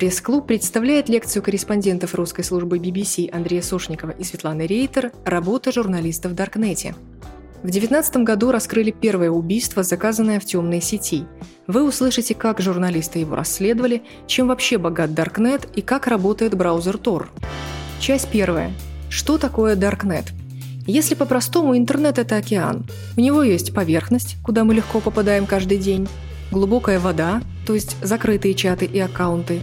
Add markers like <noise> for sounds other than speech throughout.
Пресс-клуб представляет лекцию корреспондентов русской службы BBC Андрея Сошникова и Светланы Рейтер «Работа журналистов в Даркнете». В 2019 году раскрыли первое убийство, заказанное в темной сети. Вы услышите, как журналисты его расследовали, чем вообще богат Даркнет и как работает браузер Tor. Часть первая. Что такое Даркнет? Если по-простому, интернет – это океан. У него есть поверхность, куда мы легко попадаем каждый день, глубокая вода, то есть закрытые чаты и аккаунты,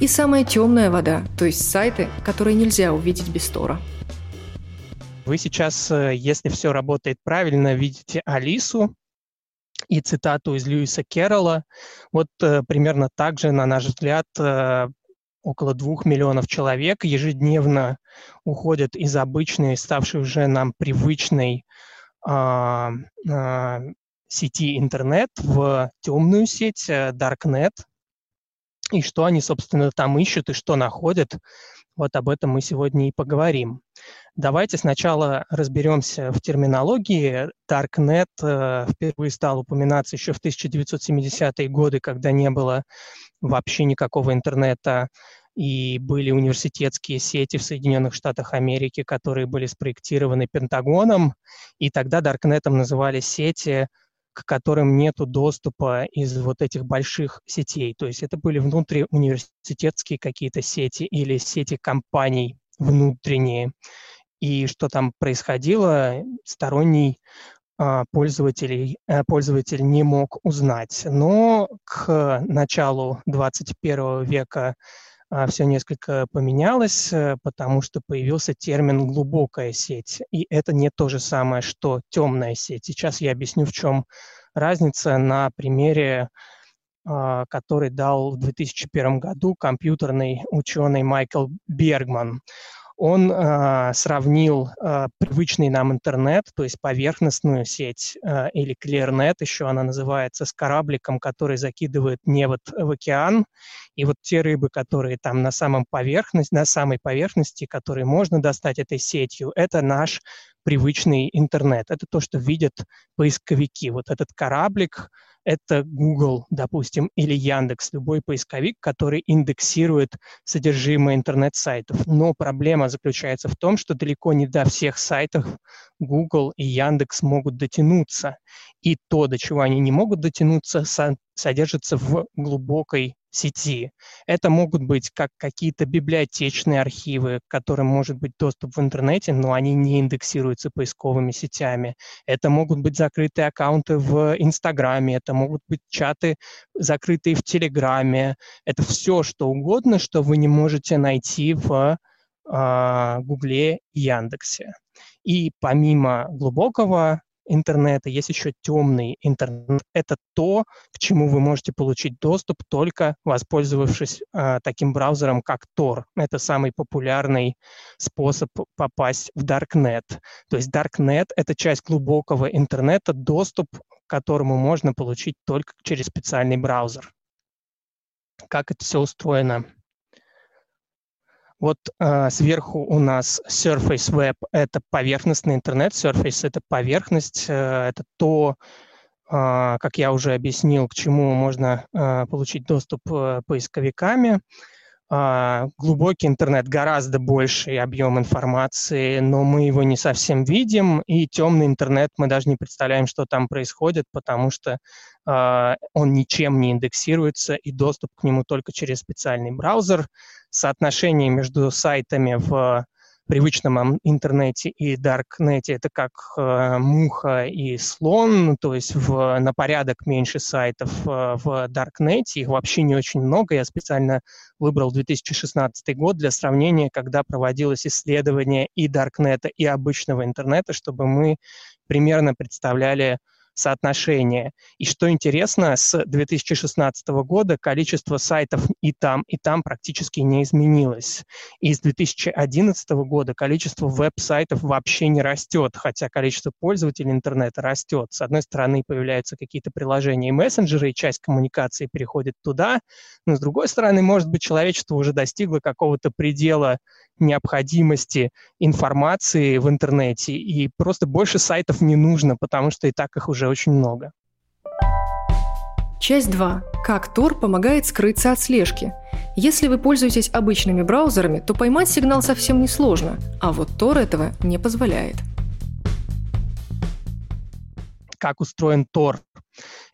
и самая темная вода, то есть сайты, которые нельзя увидеть без Тора. Вы сейчас, э, если все работает правильно, видите Алису и цитату из Льюиса Керрола. Вот э, примерно так же, на наш взгляд, э, около двух миллионов человек ежедневно уходят из обычной, ставшей уже нам привычной э, э, сети интернет в темную сеть, Darknet. И что они, собственно, там ищут и что находят, вот об этом мы сегодня и поговорим. Давайте сначала разберемся в терминологии. Darknet э, впервые стал упоминаться еще в 1970-е годы, когда не было вообще никакого интернета, и были университетские сети в Соединенных Штатах Америки, которые были спроектированы Пентагоном, и тогда Даркнетом называли сети, к которым нет доступа из вот этих больших сетей. То есть это были внутриуниверситетские какие-то сети или сети компаний внутренние. И что там происходило, сторонний а, пользователей, э, пользователь не мог узнать. Но к началу 21 века все несколько поменялось, э, потому что появился термин «глубокая сеть». И это не то же самое, что темная сеть. Сейчас я объясню, в чем разница на примере, а, который дал в 2001 году компьютерный ученый Майкл Бергман он э, сравнил э, привычный нам интернет, то есть поверхностную сеть э, или ClearNet, еще она называется, с корабликом, который закидывает невод в океан. И вот те рыбы, которые там на, самом поверхности, на самой поверхности, которые можно достать этой сетью, это наш привычный интернет. Это то, что видят поисковики. Вот этот кораблик, это Google, допустим, или Яндекс, любой поисковик, который индексирует содержимое интернет-сайтов. Но проблема заключается в том, что далеко не до всех сайтов Google и Яндекс могут дотянуться. И то, до чего они не могут дотянуться, содержится в глубокой сети. Это могут быть как какие-то библиотечные архивы, к которым может быть доступ в интернете, но они не индексируются поисковыми сетями. Это могут быть закрытые аккаунты в Инстаграме, это могут быть чаты, закрытые в Телеграме. Это все, что угодно, что вы не можете найти в а, Гугле и Яндексе. И помимо глубокого интернета, есть еще темный интернет. Это то, к чему вы можете получить доступ только воспользовавшись э, таким браузером, как Tor. Это самый популярный способ попасть в Darknet. То есть Darknet — это часть глубокого интернета, доступ к которому можно получить только через специальный браузер. Как это все устроено? Вот э, сверху у нас Surface Web — это поверхностный интернет, Surface — это поверхность, э, это то, э, как я уже объяснил, к чему можно э, получить доступ э, поисковиками. А, глубокий интернет гораздо больший объем информации, но мы его не совсем видим, и темный интернет мы даже не представляем, что там происходит, потому что а, он ничем не индексируется, и доступ к нему только через специальный браузер. Соотношение между сайтами в привычном интернете и даркнете это как э, муха и слон, то есть в, на порядок меньше сайтов э, в даркнете, их вообще не очень много. Я специально выбрал 2016 год для сравнения, когда проводилось исследование и даркнета, и обычного интернета, чтобы мы примерно представляли, соотношение. И что интересно, с 2016 года количество сайтов и там, и там практически не изменилось. И с 2011 года количество веб-сайтов вообще не растет, хотя количество пользователей интернета растет. С одной стороны, появляются какие-то приложения и мессенджеры, и часть коммуникации переходит туда, но с другой стороны, может быть, человечество уже достигло какого-то предела необходимости информации в интернете, и просто больше сайтов не нужно, потому что и так их уже очень много. Часть 2. Как Тор помогает скрыться от слежки. Если вы пользуетесь обычными браузерами, то поймать сигнал совсем несложно, а вот Tor этого не позволяет. Как устроен Tor?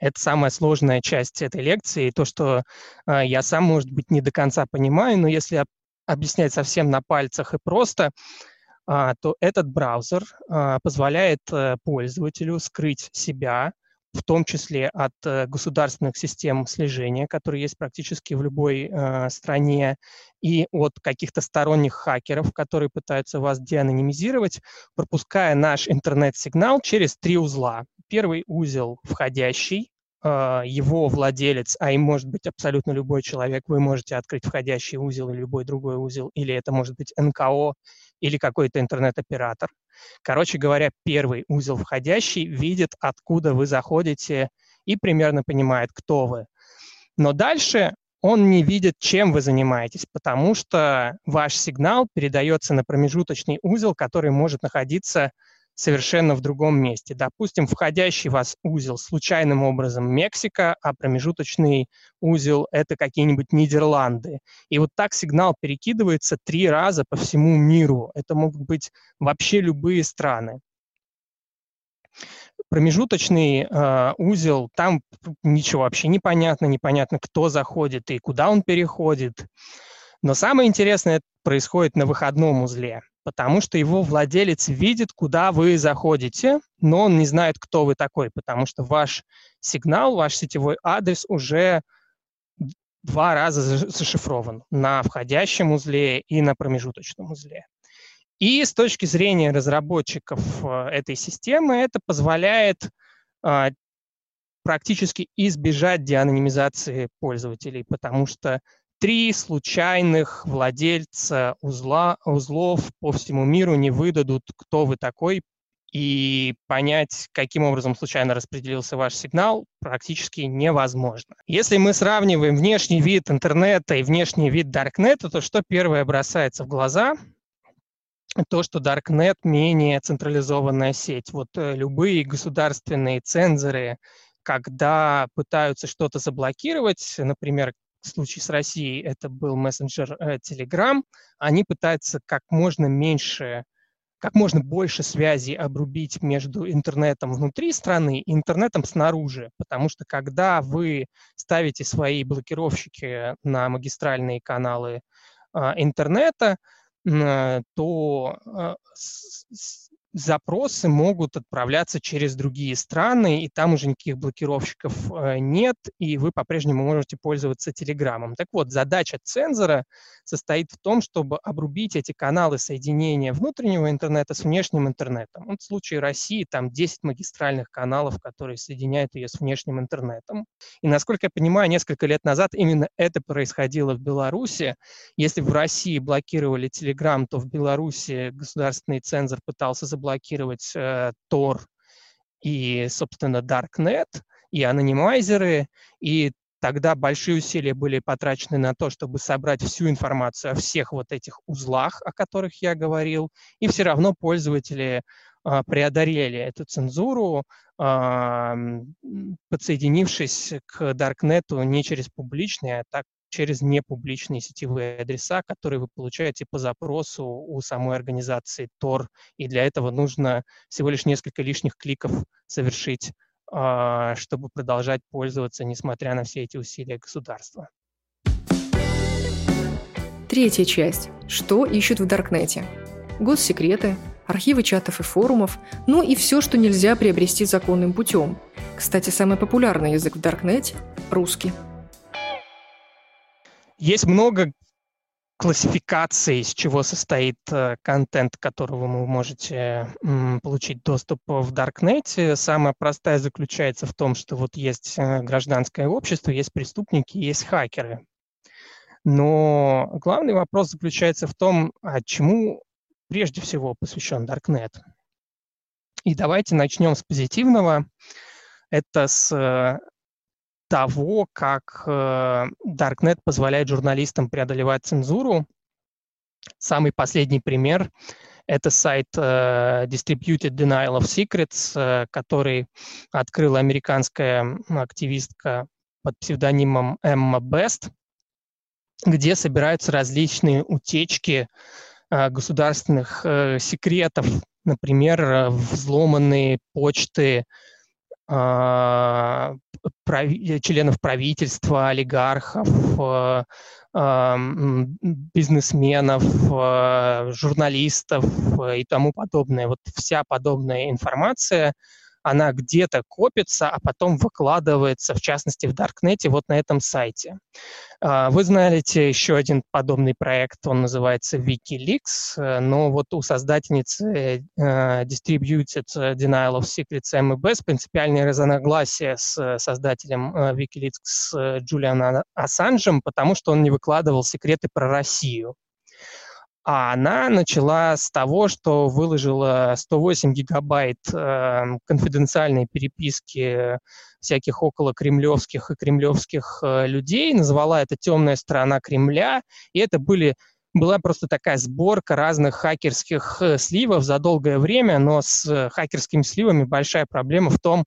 Это самая сложная часть этой лекции. То, что э, я сам, может быть, не до конца понимаю, но если объяснять совсем на пальцах и просто, э, то этот браузер э, позволяет э, пользователю скрыть себя в том числе от э, государственных систем слежения, которые есть практически в любой э, стране, и от каких-то сторонних хакеров, которые пытаются вас деанонимизировать, пропуская наш интернет-сигнал через три узла. Первый узел входящий, его владелец, а им может быть абсолютно любой человек, вы можете открыть входящий узел или любой другой узел, или это может быть НКО или какой-то интернет-оператор. Короче говоря, первый узел входящий видит, откуда вы заходите и примерно понимает, кто вы. Но дальше он не видит, чем вы занимаетесь, потому что ваш сигнал передается на промежуточный узел, который может находиться совершенно в другом месте. Допустим, входящий вас узел случайным образом Мексика, а промежуточный узел – это какие-нибудь Нидерланды. И вот так сигнал перекидывается три раза по всему миру. Это могут быть вообще любые страны. Промежуточный э, узел, там ничего вообще не понятно, непонятно, кто заходит и куда он переходит. Но самое интересное происходит на выходном узле потому что его владелец видит, куда вы заходите, но он не знает, кто вы такой, потому что ваш сигнал, ваш сетевой адрес уже два раза зашифрован на входящем узле и на промежуточном узле. И с точки зрения разработчиков э, этой системы это позволяет а, практически избежать деанонимизации пользователей, потому что три случайных владельца узла, узлов по всему миру не выдадут, кто вы такой, и понять, каким образом случайно распределился ваш сигнал, практически невозможно. Если мы сравниваем внешний вид интернета и внешний вид Даркнета, то что первое бросается в глаза? То, что Darknet менее централизованная сеть. Вот э, любые государственные цензоры, когда пытаются что-то заблокировать, например, в случае с Россией это был мессенджер э, Telegram, они пытаются как можно меньше, как можно больше связей обрубить между интернетом внутри страны и интернетом снаружи, потому что когда вы ставите свои блокировщики на магистральные каналы э, интернета, э, то э, запросы могут отправляться через другие страны, и там уже никаких блокировщиков э, нет, и вы по-прежнему можете пользоваться Телеграмом. Так вот, задача цензора состоит в том, чтобы обрубить эти каналы соединения внутреннего интернета с внешним интернетом. Вот в случае России там 10 магистральных каналов, которые соединяют ее с внешним интернетом. И, насколько я понимаю, несколько лет назад именно это происходило в Беларуси. Если в России блокировали Телеграм, то в Беларуси государственный цензор пытался заблокировать блокировать э, Tor и, собственно, Darknet, и анонимайзеры, и тогда большие усилия были потрачены на то, чтобы собрать всю информацию о всех вот этих узлах, о которых я говорил, и все равно пользователи э, преодолели эту цензуру, э, подсоединившись к Даркнету не через публичные, а так через непубличные сетевые адреса, которые вы получаете по запросу у самой организации Tor. И для этого нужно всего лишь несколько лишних кликов совершить, а, чтобы продолжать пользоваться, несмотря на все эти усилия государства. Третья часть. Что ищут в Даркнете? Госсекреты, архивы чатов и форумов, ну и все, что нельзя приобрести законным путем. Кстати, самый популярный язык в Даркнете – русский. Есть много классификаций, из чего состоит э, контент, которого вы можете получить доступ в Даркнете. Самая простая заключается в том, что вот есть э, гражданское общество, есть преступники, есть хакеры. Но главный вопрос заключается в том, а чему прежде всего посвящен Даркнет. И давайте начнем с позитивного. Это с э, того, как э, Darknet позволяет журналистам преодолевать цензуру. Самый последний пример – это сайт э, Distributed Denial of Secrets, э, который открыла американская активистка под псевдонимом Эмма Бест. где собираются различные утечки государственных секретов, например, взломанные почты членов правительства, олигархов, бизнесменов, журналистов и тому подобное. Вот вся подобная информация она где-то копится, а потом выкладывается, в частности, в Даркнете, вот на этом сайте. А, вы знаете еще один подобный проект, он называется WikiLeaks, э, но вот у создательницы uh, Distributed Denial of Secrets MEBS принципиальное разногласие с создателем uh, WikiLeaks, Джулианом Ассанжем, потому что он не выкладывал секреты про Россию. А она начала с того, что выложила 108 гигабайт э, конфиденциальной переписки всяких около кремлевских и кремлевских э, людей, назвала это «темная сторона Кремля», и это были была просто такая сборка разных хакерских э, сливов за долгое время, но с э, хакерскими сливами большая проблема в том,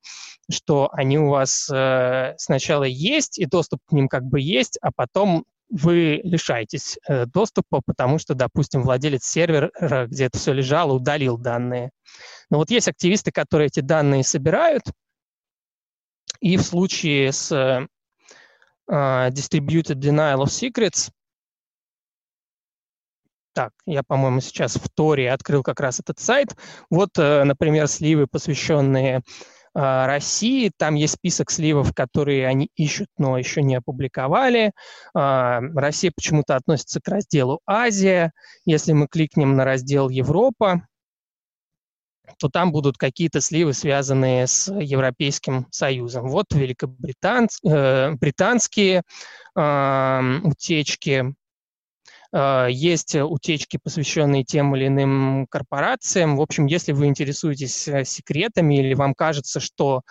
что они у вас э, сначала есть, и доступ к ним как бы есть, а потом вы лишаетесь э, доступа, потому что, допустим, владелец сервера, где это все лежало, удалил данные. Но вот есть активисты, которые эти данные собирают, и в случае с э, uh, Distributed Denial of Secrets, так, я, по-моему, сейчас в Торе открыл как раз этот сайт. Вот, э, например, сливы, посвященные России. Там есть список сливов, которые они ищут, но еще не опубликовали. А, Россия почему-то относится к разделу Азия. Если мы кликнем на раздел Европа, то там будут какие-то сливы, связанные с Европейским Союзом. Вот великобританские, э, э, утечки, есть утечки, посвященные тем или иным корпорациям. В общем, если вы интересуетесь э, секретами или вам кажется, что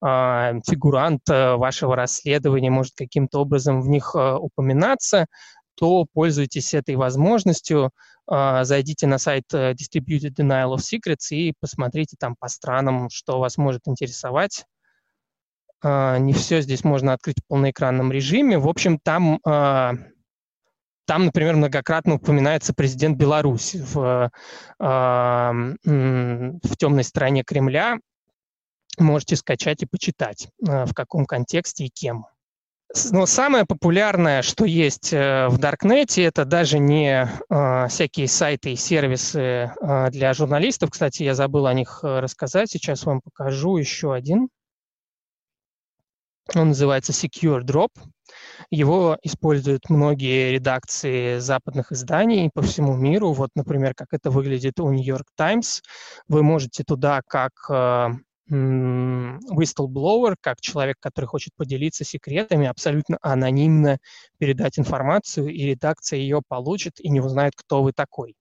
а, фигурант э, вашего расследования может каким-то образом в них упоминаться, то пользуйтесь этой возможностью, а, зайдите на сайт Distributed Denial of Secrets и посмотрите там по странам, что вас может интересовать. А, не все здесь можно открыть в полноэкранном режиме. В общем, там там, например, многократно упоминается президент Беларуси в, а, в темной стороне Кремля. Можете скачать и почитать, а, в каком контексте и кем. Но самое популярное, что есть э, в Даркнете, это даже не э, всякие сайты и сервисы э, для журналистов. Кстати, я забыл о них э, рассказать. Сейчас вам покажу еще один. Он называется Secure Drop. Его используют многие редакции западных изданий по всему миру. Вот, например, как это выглядит у New York Times. Вы можете туда как э, whistleblower, как человек, который хочет поделиться секретами, абсолютно анонимно передать информацию, и редакция ее получит и не узнает, кто вы такой.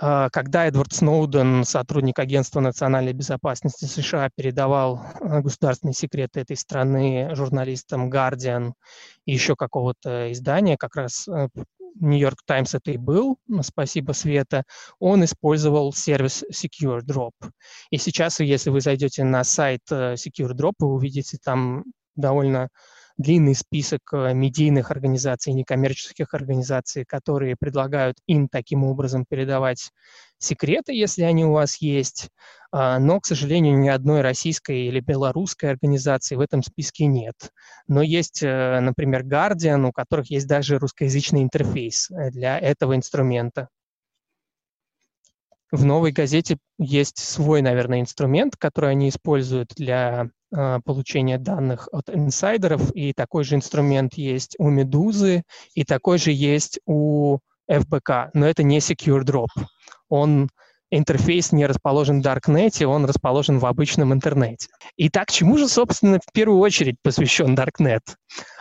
А, когда Эдвард Сноуден, сотрудник Агентства национальной безопасности США, передавал а, государственные секреты этой страны журналистам Guardian и еще какого-то издания, как раз Нью-Йорк э, Таймс это и был, спасибо Света, он использовал сервис Secure Drop. И сейчас, если вы зайдете на сайт э, Secure Drop, вы увидите там довольно длинный список э, медийных организаций, некоммерческих организаций, которые предлагают им таким образом передавать секреты, если они у вас есть. А, но, к сожалению, ни одной российской или белорусской организации в этом списке нет. Но есть, э, например, Guardian, у которых есть даже русскоязычный интерфейс э, для этого инструмента. В новой газете есть свой, наверное, инструмент, который они используют для э, получения данных от инсайдеров, и такой же инструмент есть у Медузы, и такой же есть у ФБК, но это не Secure Drop. Он интерфейс не расположен в Darknet, он расположен в обычном интернете. Итак, чему же, собственно, в первую очередь посвящен Darknet?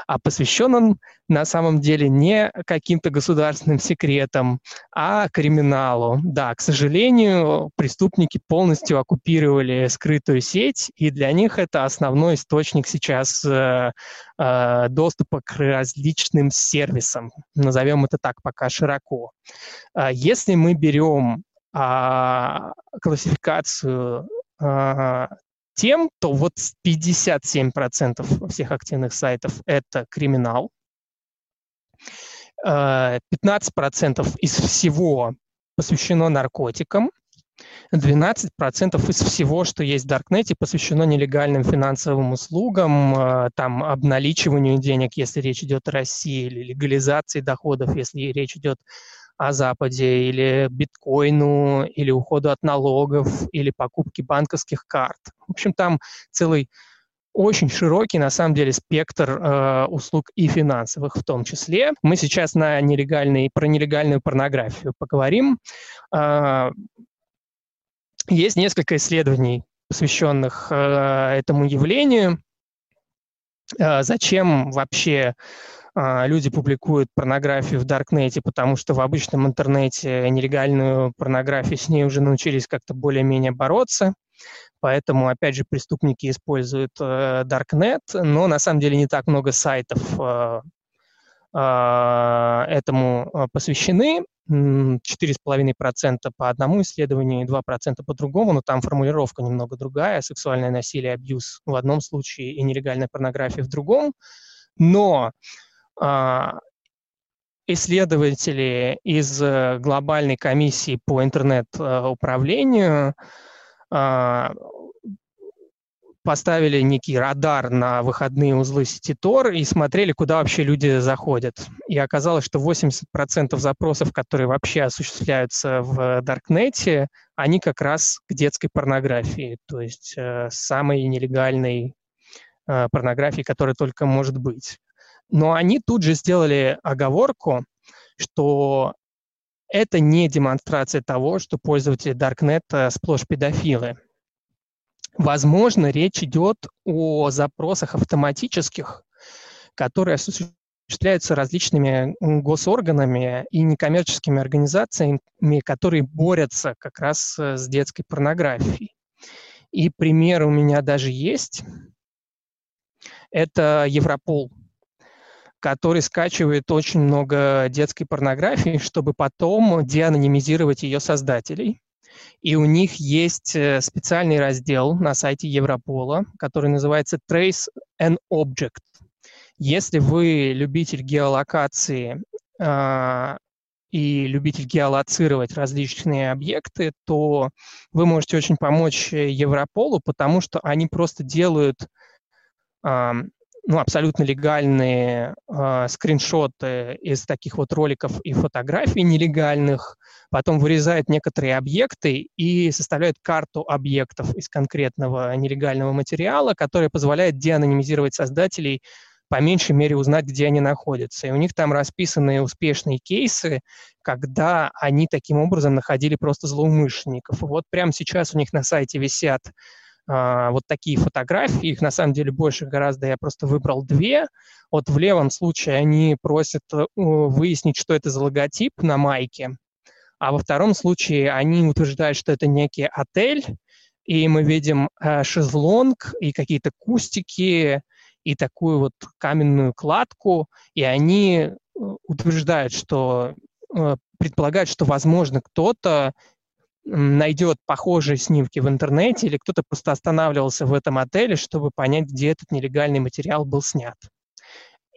А посвящен он на самом деле не каким-то государственным секретам, а криминалу. Да, к сожалению, преступники полностью оккупировали скрытую сеть, и для них это основной источник сейчас э, э, доступа к различным сервисам. Назовем это так пока широко. А если мы берем а, классификацию а, тем, то вот 57% всех активных сайтов – это криминал, 15% из всего посвящено наркотикам, 12% из всего, что есть в Даркнете, посвящено нелегальным финансовым услугам, э, там, обналичиванию денег, если речь идет о России, или легализации доходов, если речь идет о Западе, или биткоину, или уходу от налогов, или покупке банковских карт. В общем, там целый очень широкий, на самом деле, спектр э, услуг и финансовых в том числе. Мы сейчас на нелегальный, про нелегальную порнографию поговорим. Э, есть несколько исследований, посвященных э, этому явлению. Э, зачем вообще люди публикуют порнографию в Даркнете? Потому что в обычном интернете нелегальную порнографию с ней уже научились как-то более-менее бороться. Поэтому, опять же, преступники используют э, Darknet, но на самом деле не так много сайтов э, э, этому э, посвящены. 4,5% по одному исследованию и 2% по другому, но там формулировка немного другая. Сексуальное насилие, абьюз в одном случае и нелегальная порнография в другом. Но а, исследователи из э, глобальной комиссии по интернет-управлению а, поставили некий радар на выходные узлы сети Tor и смотрели, куда вообще люди заходят. И оказалось, что 80% запросов, которые вообще осуществляются в Даркнете, они как раз к детской порнографии, то есть э, самой нелегальной э, порнографии, которая только может быть. Но они тут же сделали оговорку, что это не демонстрация того, что пользователи Даркнета сплошь педофилы. Возможно, речь идет о запросах автоматических, которые осуществляются различными госорганами и некоммерческими организациями, которые борются как раз э, с детской порнографией. И пример у меня даже есть. Это Европол, который скачивает очень много детской порнографии, чтобы потом деанонимизировать ее создателей. И у них есть э, специальный раздел на сайте Европола, который называется Trace an Object. Если вы любитель геолокации э, и любитель геолоцировать различные объекты, то вы можете очень помочь Европолу, потому что они просто делают э, ну, абсолютно легальные э, скриншоты из таких вот роликов и фотографий нелегальных, потом вырезают некоторые объекты и составляют карту объектов из конкретного нелегального материала, которая позволяет деанонимизировать создателей, по меньшей мере узнать, где они находятся. И у них там расписаны успешные кейсы, когда они таким образом находили просто злоумышленников. Вот прямо сейчас у них на сайте висят вот такие фотографии, их на самом деле больше гораздо, я просто выбрал две. Вот в левом случае они просят э, выяснить, что это за логотип на майке, а во втором случае они утверждают, что это некий отель, и мы видим э, шезлонг и какие-то кустики, и такую вот каменную кладку, и они э, утверждают, что предполагают, что, возможно, кто-то найдет похожие снимки в интернете, или кто-то просто останавливался в этом отеле, чтобы понять, где этот нелегальный материал был снят.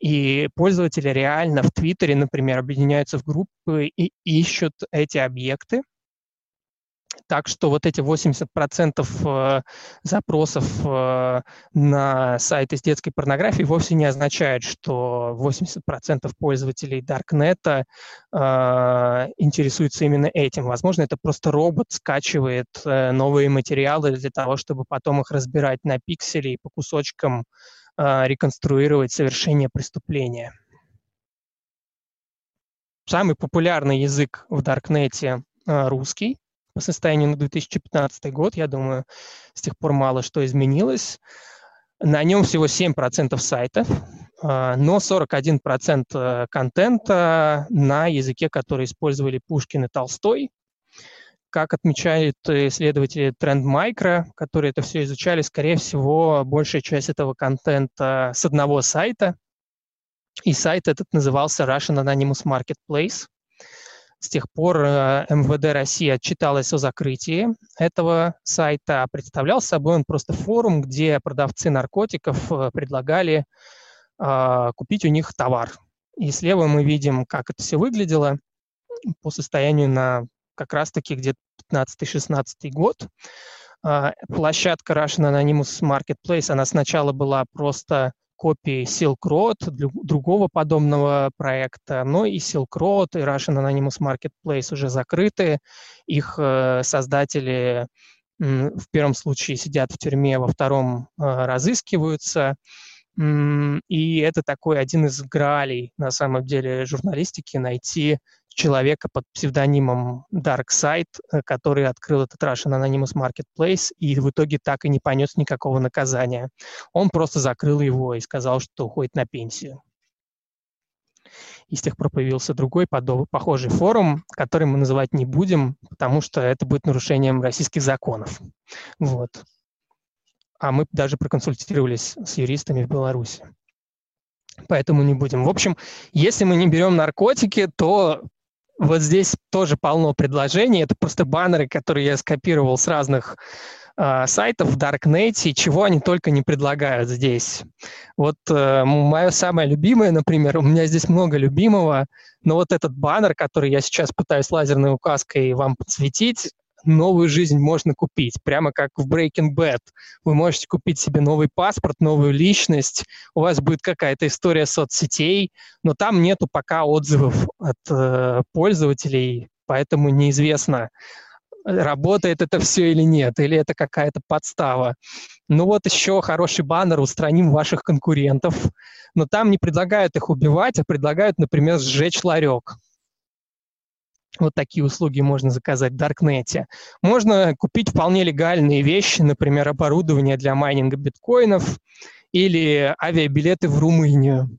И пользователи реально в Твиттере, например, объединяются в группы и ищут эти объекты. Так что вот эти 80% э, запросов э, на сайты с детской порнографией вовсе не означает, что 80% пользователей Даркнета э, интересуются именно этим. Возможно, это просто робот скачивает новые материалы для того, чтобы потом их разбирать на пиксели и по кусочкам реконструировать совершение преступления. Самый популярный язык в Даркнете русский состоянию на 2015 год, я думаю, с тех пор мало что изменилось. На нем всего 7% сайтов, а, но 41% э, контента на языке, который использовали Пушкин и Толстой. Как отмечают исследователи Trend Micro, которые это все изучали, скорее всего, большая часть этого контента с одного сайта. И сайт этот назывался Russian Anonymous Marketplace – с тех пор э, МВД России отчиталось о закрытии этого сайта. Представлял собой он просто форум, где продавцы наркотиков э, предлагали э, купить у них товар. И слева мы видим, как это все выглядело по состоянию на как раз-таки где-то 15-16 год. Площадка Russian Anonymous Marketplace, она сначала была просто копией Silk Road, другого подобного проекта, но и Silk Road, и Russian Anonymous Marketplace уже закрыты. Их э, создатели в первом случае сидят в тюрьме, во втором э, разыскиваются. И это такой один из гралей, на самом деле, журналистики, найти человека под псевдонимом Darkside, э, который открыл этот Russian Anonymous Marketplace и в итоге так и не понес никакого наказания. Он просто закрыл его и сказал, что уходит на пенсию. И с тех пор появился другой подоб, похожий форум, который мы называть не будем, потому что это будет нарушением российских законов. Вот. А мы даже проконсультировались с юристами в Беларуси. Поэтому не будем. В общем, если мы не берем наркотики, то вот здесь тоже полно предложений. Это просто баннеры, которые я скопировал с разных э, сайтов в Darknet, чего они только не предлагают здесь. Вот э, мое самое любимое, например, у меня здесь много любимого, но вот этот баннер, который я сейчас пытаюсь лазерной указкой вам подсветить, новую жизнь можно купить, прямо как в Breaking Bad. Вы можете купить себе новый паспорт, новую личность, у вас будет какая-то история соцсетей, но там нету пока отзывов от э, пользователей, поэтому неизвестно, работает это все или нет, или это какая-то подстава. Ну вот еще хороший баннер «Устраним ваших конкурентов», но там не предлагают их убивать, а предлагают, например, сжечь ларек. Вот такие услуги можно заказать в Даркнете. Можно купить вполне легальные вещи, например, оборудование для майнинга биткоинов или авиабилеты в Румынию.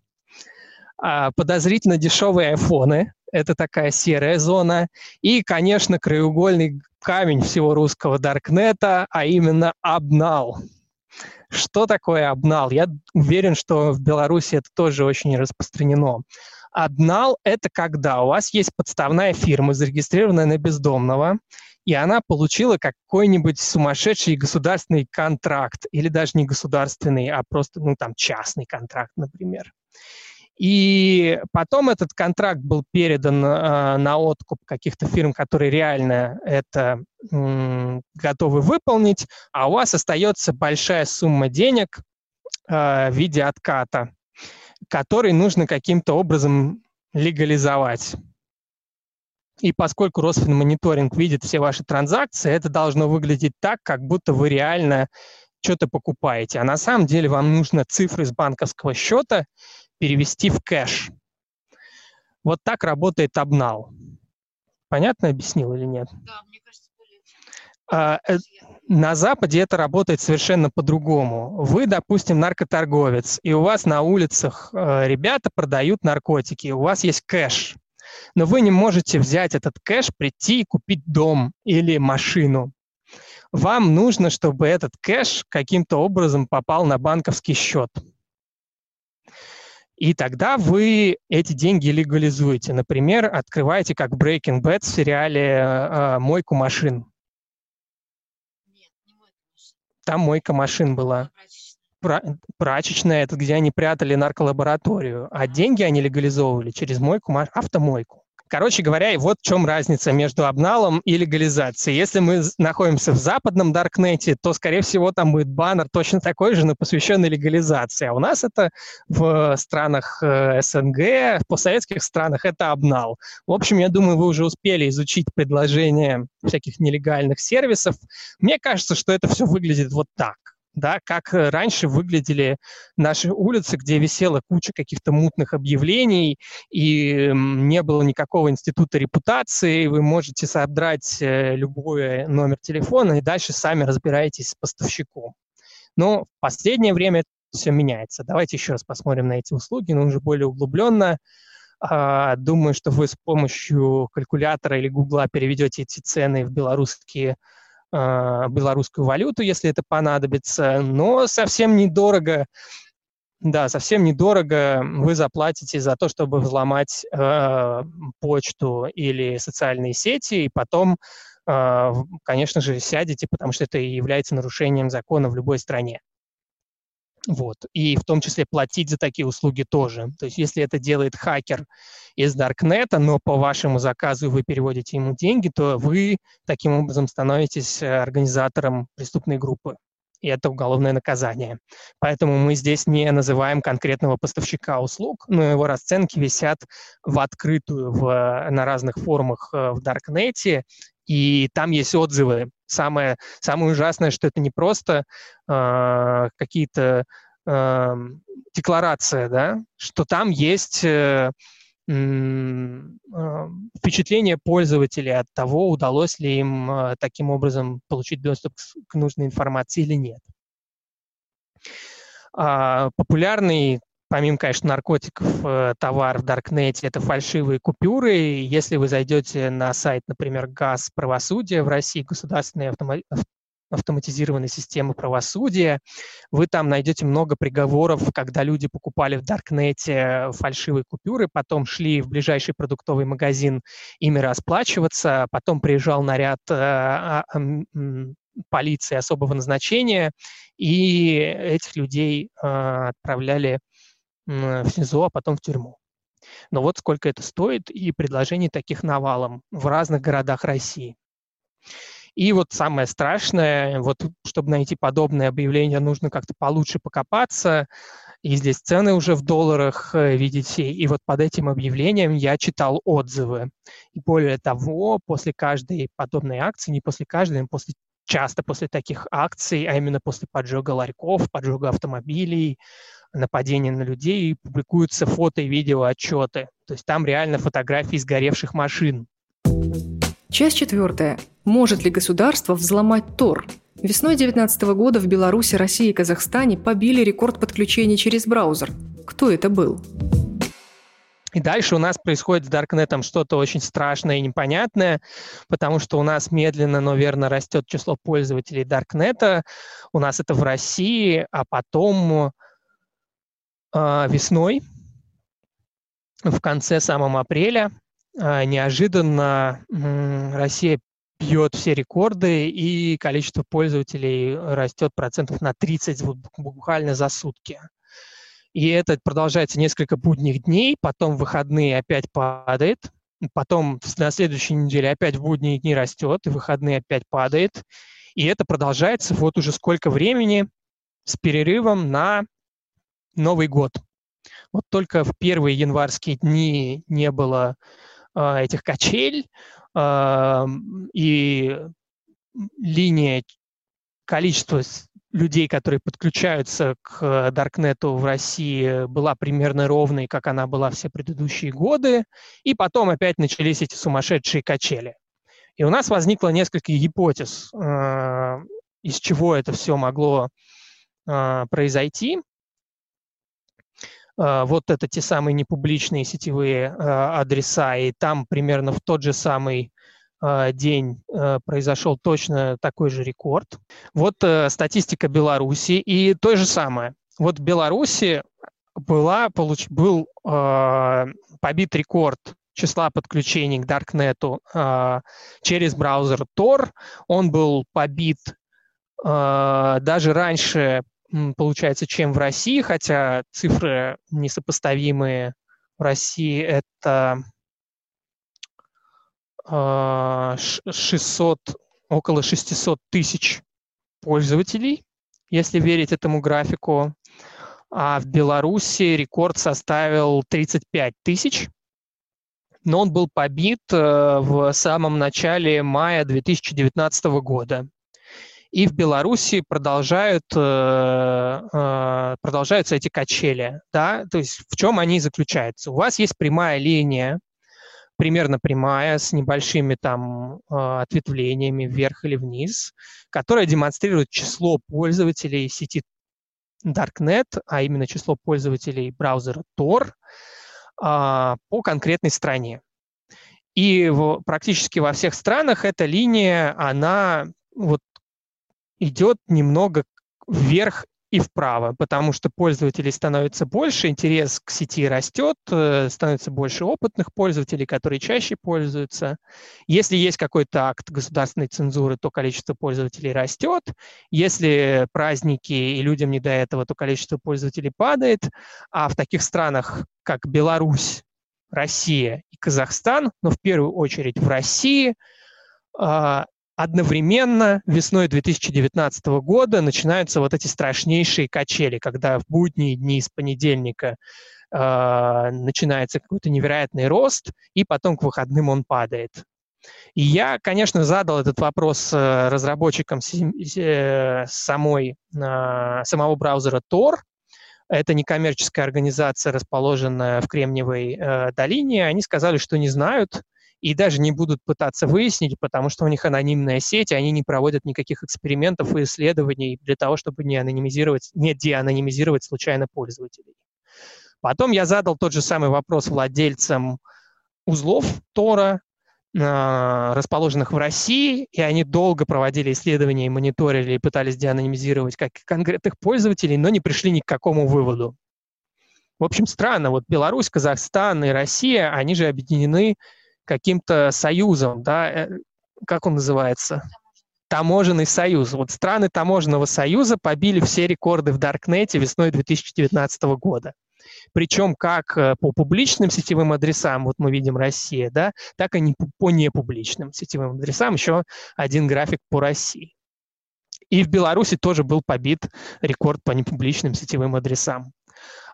А подозрительно дешевые айфоны – это такая серая зона. И, конечно, краеугольный камень всего русского Даркнета, а именно обнал. Что такое обнал? Я уверен, что в Беларуси это тоже очень распространено. Обнал – это когда у вас есть подставная фирма, зарегистрированная на бездомного, и она получила какой-нибудь сумасшедший государственный контракт, или даже не государственный, а просто, ну, там, частный контракт, например. И потом этот контракт был передан э, на откуп каких-то фирм, которые реально это э, готовы выполнить, а у вас остается большая сумма денег э, в виде отката который нужно каким-то образом легализовать. И поскольку Росфинмониторинг видит все ваши транзакции, это должно выглядеть так, как будто вы реально что-то покупаете. А на самом деле вам нужно цифры с банковского счета перевести в кэш. Вот так работает обнал. Понятно объяснил или нет? Да, мне кажется, на Западе это работает совершенно по-другому. Вы, допустим, наркоторговец, и у вас на улицах э, ребята продают наркотики, у вас есть кэш, но вы не можете взять этот кэш, прийти и купить дом или машину. Вам нужно, чтобы этот кэш каким-то образом попал на банковский счет. И тогда вы эти деньги легализуете. Например, открываете, как Breaking Bad в сериале э, «Мойку машин». Там мойка машин была. Прачечная, это где они прятали нарколабораторию, а деньги они легализовывали через мойку, автомойку. Короче говоря, вот в чем разница между обналом и легализацией. Если мы находимся в западном Даркнете, то, скорее всего, там будет баннер точно такой же, но посвященный легализации. А у нас это в странах э, СНГ, в постсоветских странах это обнал. В общем, я думаю, вы уже успели изучить предложения всяких нелегальных сервисов. Мне кажется, что это все выглядит вот так да, как э, раньше выглядели наши улицы, где висела куча каких-то мутных объявлений, и не было никакого института репутации, вы можете содрать э, любой номер телефона и дальше сами разбираетесь с поставщиком. Но в последнее время все меняется. Давайте еще раз посмотрим на эти услуги, но уже более углубленно. А, думаю, что вы с помощью калькулятора или гугла переведете эти цены в белорусские белорусскую валюту, если это понадобится, но совсем недорого, да, совсем недорого вы заплатите за то, чтобы взломать э, почту или социальные сети, и потом, э, конечно же, сядете, потому что это является нарушением закона в любой стране. Вот. И в том числе платить за такие услуги тоже. То есть если это делает хакер из Даркнета, но по вашему заказу вы переводите ему деньги, то вы таким образом становитесь э, организатором преступной группы. И это уголовное наказание. Поэтому мы здесь не называем конкретного поставщика услуг, но его расценки висят в открытую в, на разных форумах э, в Даркнете, и там есть отзывы. Самое, самое ужасное, что это не просто э, какие-то э, декларации, да, что там есть э, э, впечатление пользователей от того, удалось ли им э, таким образом получить доступ к, к нужной информации или нет. А, популярный помимо, конечно, наркотиков, э, товар в Даркнете – это фальшивые купюры. Если вы зайдете на сайт, например, ГАЗ правосудия в России, государственной автома- автоматизированной системы правосудия, вы там найдете много приговоров, когда люди покупали в Даркнете фальшивые купюры, потом шли в ближайший продуктовый магазин ими расплачиваться, потом приезжал наряд э, а, полиции особого назначения, и этих людей э, отправляли в СИЗО, а потом в тюрьму. Но вот сколько это стоит, и предложений таких навалом в разных городах России. И вот самое страшное, вот чтобы найти подобное объявление, нужно как-то получше покопаться. И здесь цены уже в долларах, э, видите. И вот под этим объявлением я читал отзывы. И более того, после каждой подобной акции, не после каждой, а после часто после таких акций, а именно после поджога ларьков, поджога автомобилей, нападения на людей, публикуются фото и видео отчеты. То есть там реально фотографии сгоревших машин. Часть четвертая. Может ли государство взломать Тор? Весной 2019 года в Беларуси, России и Казахстане побили рекорд подключения через браузер. Кто это был? И дальше у нас происходит с Даркнетом что-то очень страшное и непонятное, потому что у нас медленно, но верно растет число пользователей Даркнета. У нас это в России, а потом весной, в конце самом апреля, э, неожиданно Россия бьет все рекорды, и количество пользователей растет процентов на 30 буквально за сутки. И это продолжается несколько будних дней, потом выходные опять падает, потом на следующей неделе опять в будние дни растет, и выходные опять падает. И это продолжается вот уже сколько времени с перерывом на Новый год. Вот только в первые январские дни не было э, этих качель, э, и линия количество людей, которые подключаются к Даркнету в России, была примерно ровной, как она была все предыдущие годы, и потом опять начались эти сумасшедшие качели. И у нас возникло несколько гипотез, э, из чего это все могло э, произойти. Э, вот это те самые непубличные сетевые адреса, и там примерно в тот же самый а, день произошел точно такой же рекорд. Вот э, статистика Беларуси и то же самое. Вот в Беларуси была, получ, был э, побит рекорд числа подключений к Даркнету э, через браузер Tor. Он был побит э, даже раньше, получается, чем в России, хотя цифры несопоставимые. В России это 600, а, около 600 тысяч пользователей, если верить этому графику. А в Беларуси рекорд составил 35 тысяч, но он был побит э, в самом начале мая 2019 года. И в Беларуси продолжают, э, э, продолжаются эти качели. Да? То есть в чем они заключаются? У вас есть прямая линия примерно прямая, с небольшими там а, ответвлениями вверх или вниз, которая демонстрирует число пользователей сети Darknet, а именно число пользователей браузера Tor а, по конкретной стране. И в, практически во всех странах эта линия, она вот идет немного вверх и вправо, потому что пользователей становится больше, интерес к сети растет, э, становится больше опытных пользователей, которые чаще пользуются. Если есть какой-то акт государственной цензуры, то количество пользователей растет. Если праздники и людям не до этого, то количество пользователей падает. А в таких странах, как Беларусь, Россия и Казахстан, но в первую очередь в России, а, одновременно весной 2019 года начинаются вот эти страшнейшие качели, когда в будние дни с понедельника э, начинается какой-то невероятный рост, и потом к выходным он падает. И я, конечно, задал этот вопрос э, разработчикам э, самой, э, самого браузера Tor. Это некоммерческая организация, расположенная в Кремниевой долине. Они сказали, что не знают, и даже не будут пытаться выяснить, потому что у них анонимная сеть, и они не проводят никаких экспериментов и исследований для того, чтобы не анонимизировать, не деанонимизировать случайно пользователей. Потом я задал тот же самый вопрос владельцам узлов Тора, а, расположенных в России, и они долго проводили исследования и мониторили, и пытались деанонимизировать как конкретных пользователей, но не пришли ни к какому выводу. В общем, странно, вот Беларусь, Казахстан и Россия, они же объединены каким-то союзом, да, э, как он называется? Таможенный союз. Вот страны таможенного союза побили все рекорды в Даркнете весной 2019 года. Причем как э, по публичным сетевым адресам, вот мы видим Россия, да, так и по непубличным сетевым адресам, еще один график по России. И в Беларуси тоже был побит рекорд по непубличным сетевым адресам.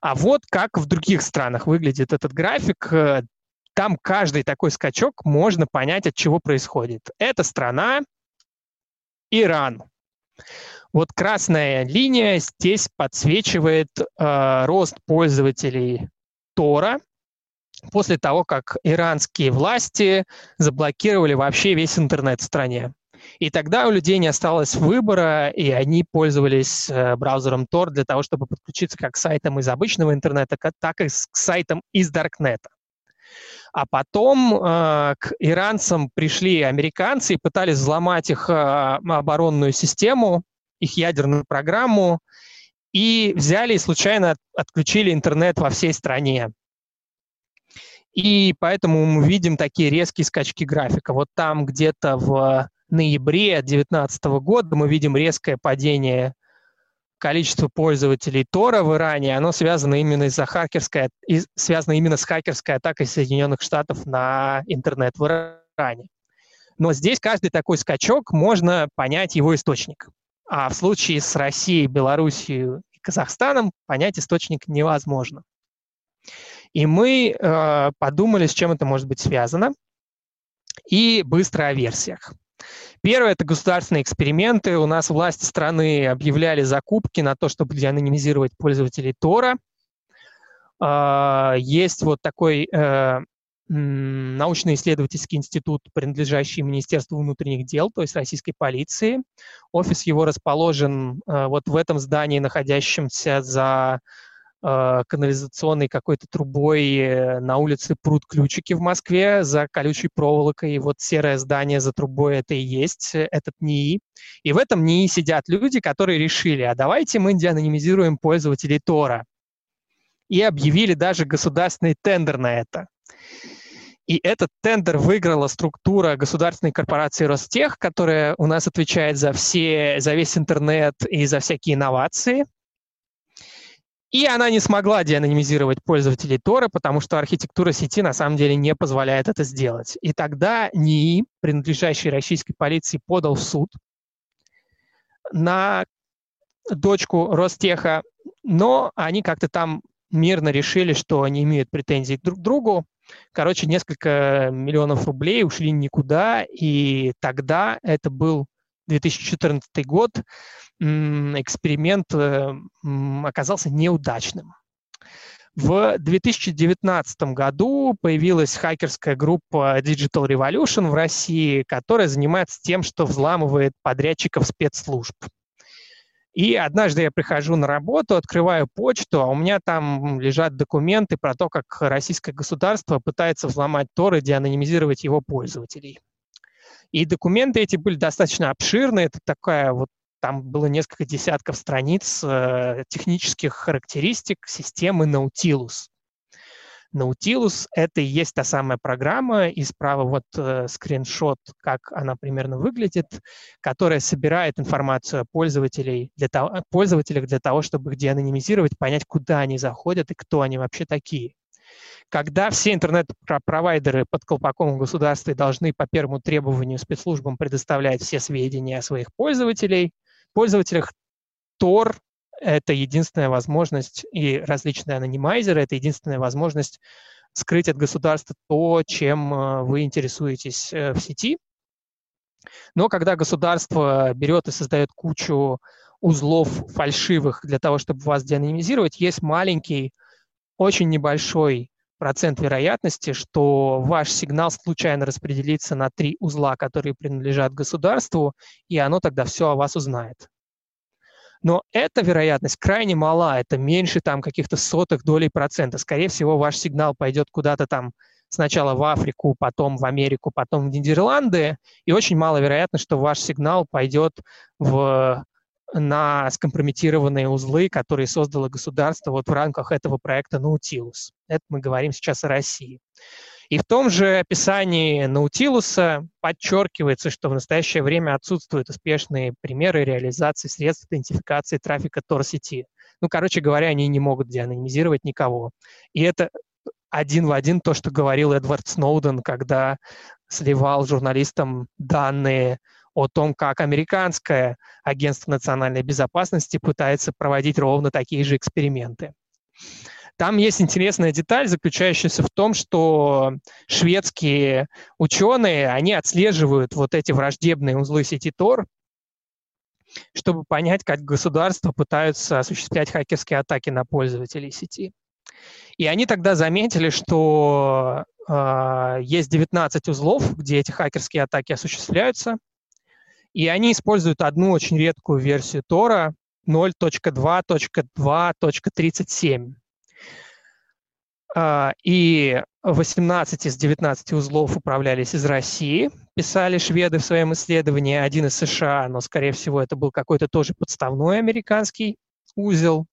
А вот как в других странах выглядит этот график. Там каждый такой скачок можно понять, от чего происходит. Это страна Иран. Вот красная линия здесь подсвечивает э, рост пользователей Тора после того, как иранские власти заблокировали вообще весь интернет в стране. И тогда у людей не осталось выбора, и они пользовались э, браузером Tor для того, чтобы подключиться как к сайтам из обычного интернета, так и к сайтам из Даркнета. А потом э, к иранцам пришли американцы и пытались взломать их э, оборонную систему, их ядерную программу, и взяли и случайно отключили интернет во всей стране. И поэтому мы видим такие резкие скачки графика. Вот там где-то в ноябре 2019 года мы видим резкое падение количество пользователей Тора в Иране, оно связано именно из-за хакерской, связано именно с хакерской атакой Соединенных Штатов на интернет в Иране. Но здесь каждый такой скачок можно понять его источник. А в случае с Россией, Белоруссией и Казахстаном понять источник невозможно. И мы э, подумали, с чем это может быть связано, и быстро о версиях. Первое – это государственные эксперименты. У нас власти страны объявляли закупки на то, чтобы деанонимизировать пользователей Тора. А, есть вот такой э, научно-исследовательский институт, принадлежащий Министерству внутренних дел, то есть российской полиции. Офис его расположен э, вот в этом здании, находящемся за Э, канализационной какой-то трубой на улице пруд ключики в Москве за колючей проволокой. И вот серое здание за трубой это и есть э, этот НИИ. И в этом НИИ сидят люди, которые решили, а давайте мы деанонимизируем пользователей Тора. И объявили даже государственный тендер на это. И этот тендер выиграла структура государственной корпорации Ростех, которая у нас отвечает за, все, за весь интернет и за всякие инновации – и она не смогла деанонимизировать пользователей Тора, потому что архитектура сети на самом деле не позволяет это сделать. И тогда НИИ, принадлежащий российской полиции, подал в суд на дочку Ростеха, но они как-то там мирно решили, что они имеют претензии друг к другу. Короче, несколько миллионов рублей ушли никуда, и тогда это был 2014 год, эксперимент э, оказался неудачным. В 2019 году появилась хакерская группа Digital Revolution в России, которая занимается тем, что взламывает подрядчиков спецслужб. И однажды я прихожу на работу, открываю почту, а у меня там лежат документы про то, как российское государство пытается взломать Тор и деанонимизировать его пользователей. И документы эти были достаточно обширные. Это такая вот там было несколько десятков страниц э, технических характеристик системы Nautilus. Nautilus — это и есть та самая программа, и справа вот э, скриншот, как она примерно выглядит, которая собирает информацию о пользователей для того, пользователях для того, чтобы их деанонимизировать, понять, куда они заходят и кто они вообще такие. Когда все интернет-провайдеры под колпаком государства должны по первому требованию спецслужбам предоставлять все сведения о своих пользователей, пользователях Tor это единственная возможность, и различные анонимайзеры — это единственная возможность скрыть от государства то, чем э, вы интересуетесь э, в сети. Но когда государство берет и создает кучу узлов фальшивых для того, чтобы вас деанонимизировать, есть маленький, очень небольшой процент вероятности, что ваш сигнал случайно распределится на три узла, которые принадлежат государству, и оно тогда все о вас узнает. Но эта вероятность крайне мала, это меньше там каких-то сотых долей процента. Скорее всего, ваш сигнал пойдет куда-то там сначала в Африку, потом в Америку, потом в Нидерланды, и очень маловероятно, что ваш сигнал пойдет в, на скомпрометированные узлы, которые создало государство вот в рамках этого проекта Nautilus. Это мы говорим сейчас о России. И в том же описании Наутилуса подчеркивается, что в настоящее время отсутствуют успешные примеры реализации средств идентификации трафика Tor-сети. Ну, короче говоря, они не могут деанонимизировать никого. И это один в один то, что говорил Эдвард Сноуден, когда сливал журналистам данные о том, как американское агентство национальной безопасности пытается проводить ровно такие же эксперименты. Там есть интересная деталь, заключающаяся в том, что шведские ученые, они отслеживают вот эти враждебные узлы сети Tor, чтобы понять, как государства пытаются осуществлять хакерские атаки на пользователей сети. И они тогда заметили, что э, есть 19 узлов, где эти хакерские атаки осуществляются, и они используют одну очень редкую версию Тора 0.2.2.37. А, и 18 из 19 узлов управлялись из России, писали шведы в своем исследовании, один из США, но, скорее всего, это был какой-то тоже подставной американский узел.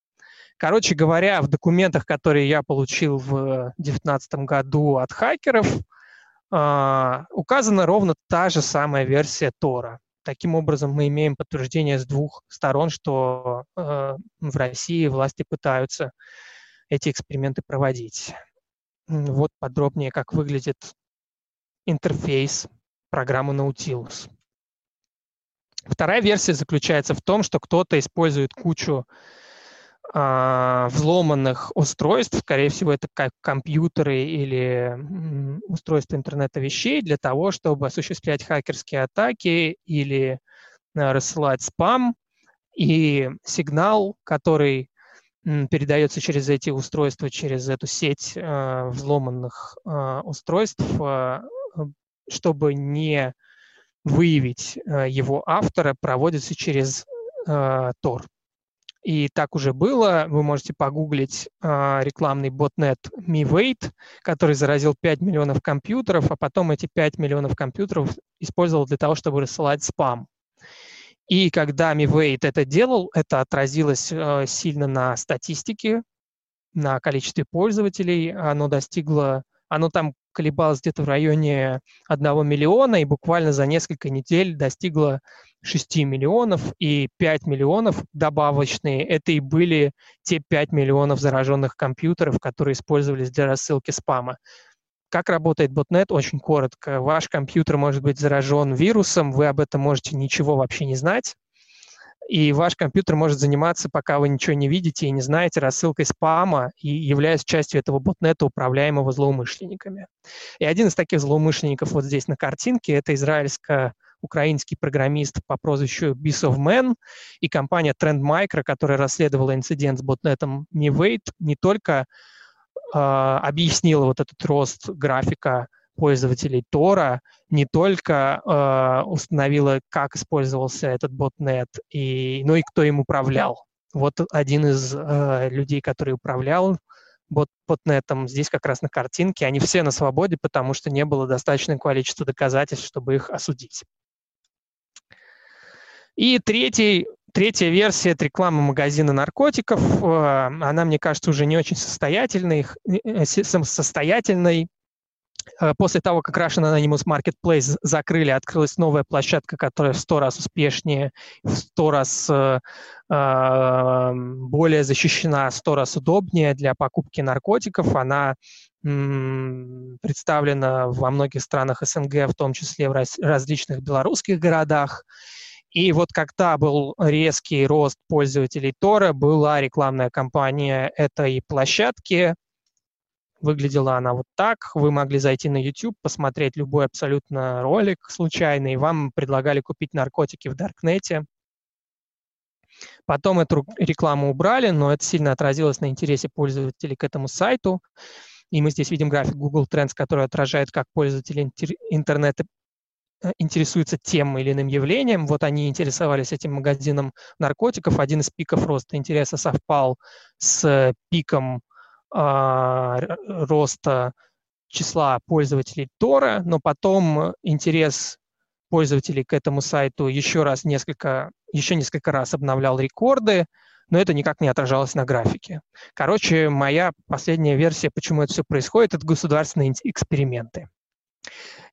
Короче говоря, в документах, которые я получил в 2019 году от хакеров, а, указана ровно та же самая версия Тора. Таким образом, мы имеем подтверждение с двух сторон, что э, в России власти пытаются эти эксперименты проводить. Вот подробнее, как выглядит интерфейс программы Nautilus. Вторая версия заключается в том, что кто-то использует кучу взломанных устройств, скорее всего, это как компьютеры или устройства интернета вещей, для того, чтобы осуществлять хакерские атаки или э, рассылать спам. И сигнал, который передается через эти устройства, через эту сеть э, взломанных устройств, чтобы не выявить его автора, проводится через Tor. И так уже было. Вы можете погуглить э, рекламный ботнет MeWait, который заразил 5 миллионов компьютеров, а потом эти 5 миллионов компьютеров использовал для того, чтобы рассылать спам. И когда MiWait это делал, это отразилось э, сильно на статистике, на количестве пользователей. Оно достигло, оно там колебалось где-то в районе 1 миллиона, и буквально за несколько недель достигло 6 миллионов, и 5 миллионов добавочные, это и были те 5 миллионов зараженных компьютеров, которые использовались для рассылки спама. Как работает ботнет? Очень коротко. Ваш компьютер может быть заражен вирусом, вы об этом можете ничего вообще не знать. И ваш компьютер может заниматься, пока вы ничего не видите и не знаете, рассылкой спама и являясь частью этого ботнета, управляемого злоумышленниками. И один из таких злоумышленников вот здесь на картинке – это израильско-украинский программист по прозвищу Bisovman и компания Trend Micro, которая расследовала инцидент с ботнетом Nivate, не только а, объяснила вот этот рост графика пользователей Тора, не только э, установила, как использовался этот ботнет, и, но и кто им управлял. Вот один из э, людей, который управлял бот ботнетом, здесь как раз на картинке, они все на свободе, потому что не было достаточного количества доказательств, чтобы их осудить. И третий третья версия – это реклама магазина наркотиков. Э, она, мне кажется, уже не очень состоятельной. Э, состоятельной. После того, как Russian Anonymous Marketplace закрыли, открылась новая площадка, которая в сто раз успешнее, в сто раз более защищена, в сто раз удобнее для покупки наркотиков. Она представлена во многих странах СНГ, в том числе в различных белорусских городах. И вот когда был резкий рост пользователей Тора, была рекламная кампания этой площадки. Выглядела она вот так. Вы могли зайти на YouTube, посмотреть любой абсолютно ролик случайный. Вам предлагали купить наркотики в Даркнете. Потом эту рекламу убрали, но это сильно отразилось на интересе пользователей к этому сайту. И мы здесь видим график Google Trends, который отражает, как пользователи интернета э, интересуются тем или иным явлением. Вот они интересовались этим магазином наркотиков. Один из пиков роста интереса совпал с пиком э, роста числа пользователей Тора, но потом интерес пользователей к этому сайту еще раз несколько, еще несколько раз обновлял рекорды, но это никак не отражалось на графике. Короче, моя последняя версия, почему это все происходит, это государственные эксперименты.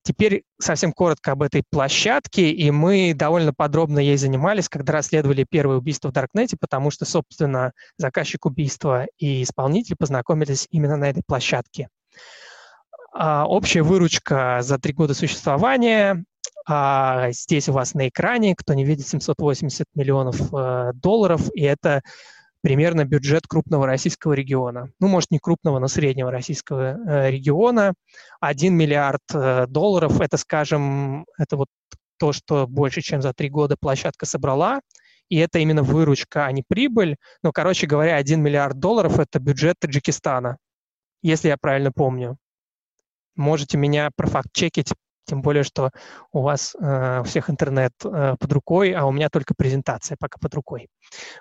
Теперь совсем коротко об этой площадке, и мы довольно подробно ей занимались, когда расследовали первое убийство в Даркнете, потому что, собственно, заказчик убийства и исполнитель познакомились именно на этой площадке. А, общая выручка за три года существования. А здесь у вас на экране, кто не видит, 780 миллионов э, долларов, и это примерно бюджет крупного российского региона. Ну, может, не крупного, но среднего российского э, региона. 1 миллиард э, долларов – это, скажем, это вот то, что больше, чем за три года площадка собрала, и это именно выручка, а не прибыль. Но, короче говоря, 1 миллиард долларов – это бюджет Таджикистана, если я правильно помню. Можете меня профакт-чекить тем более, что у вас э, у всех интернет э, под рукой, а у меня только презентация пока под рукой.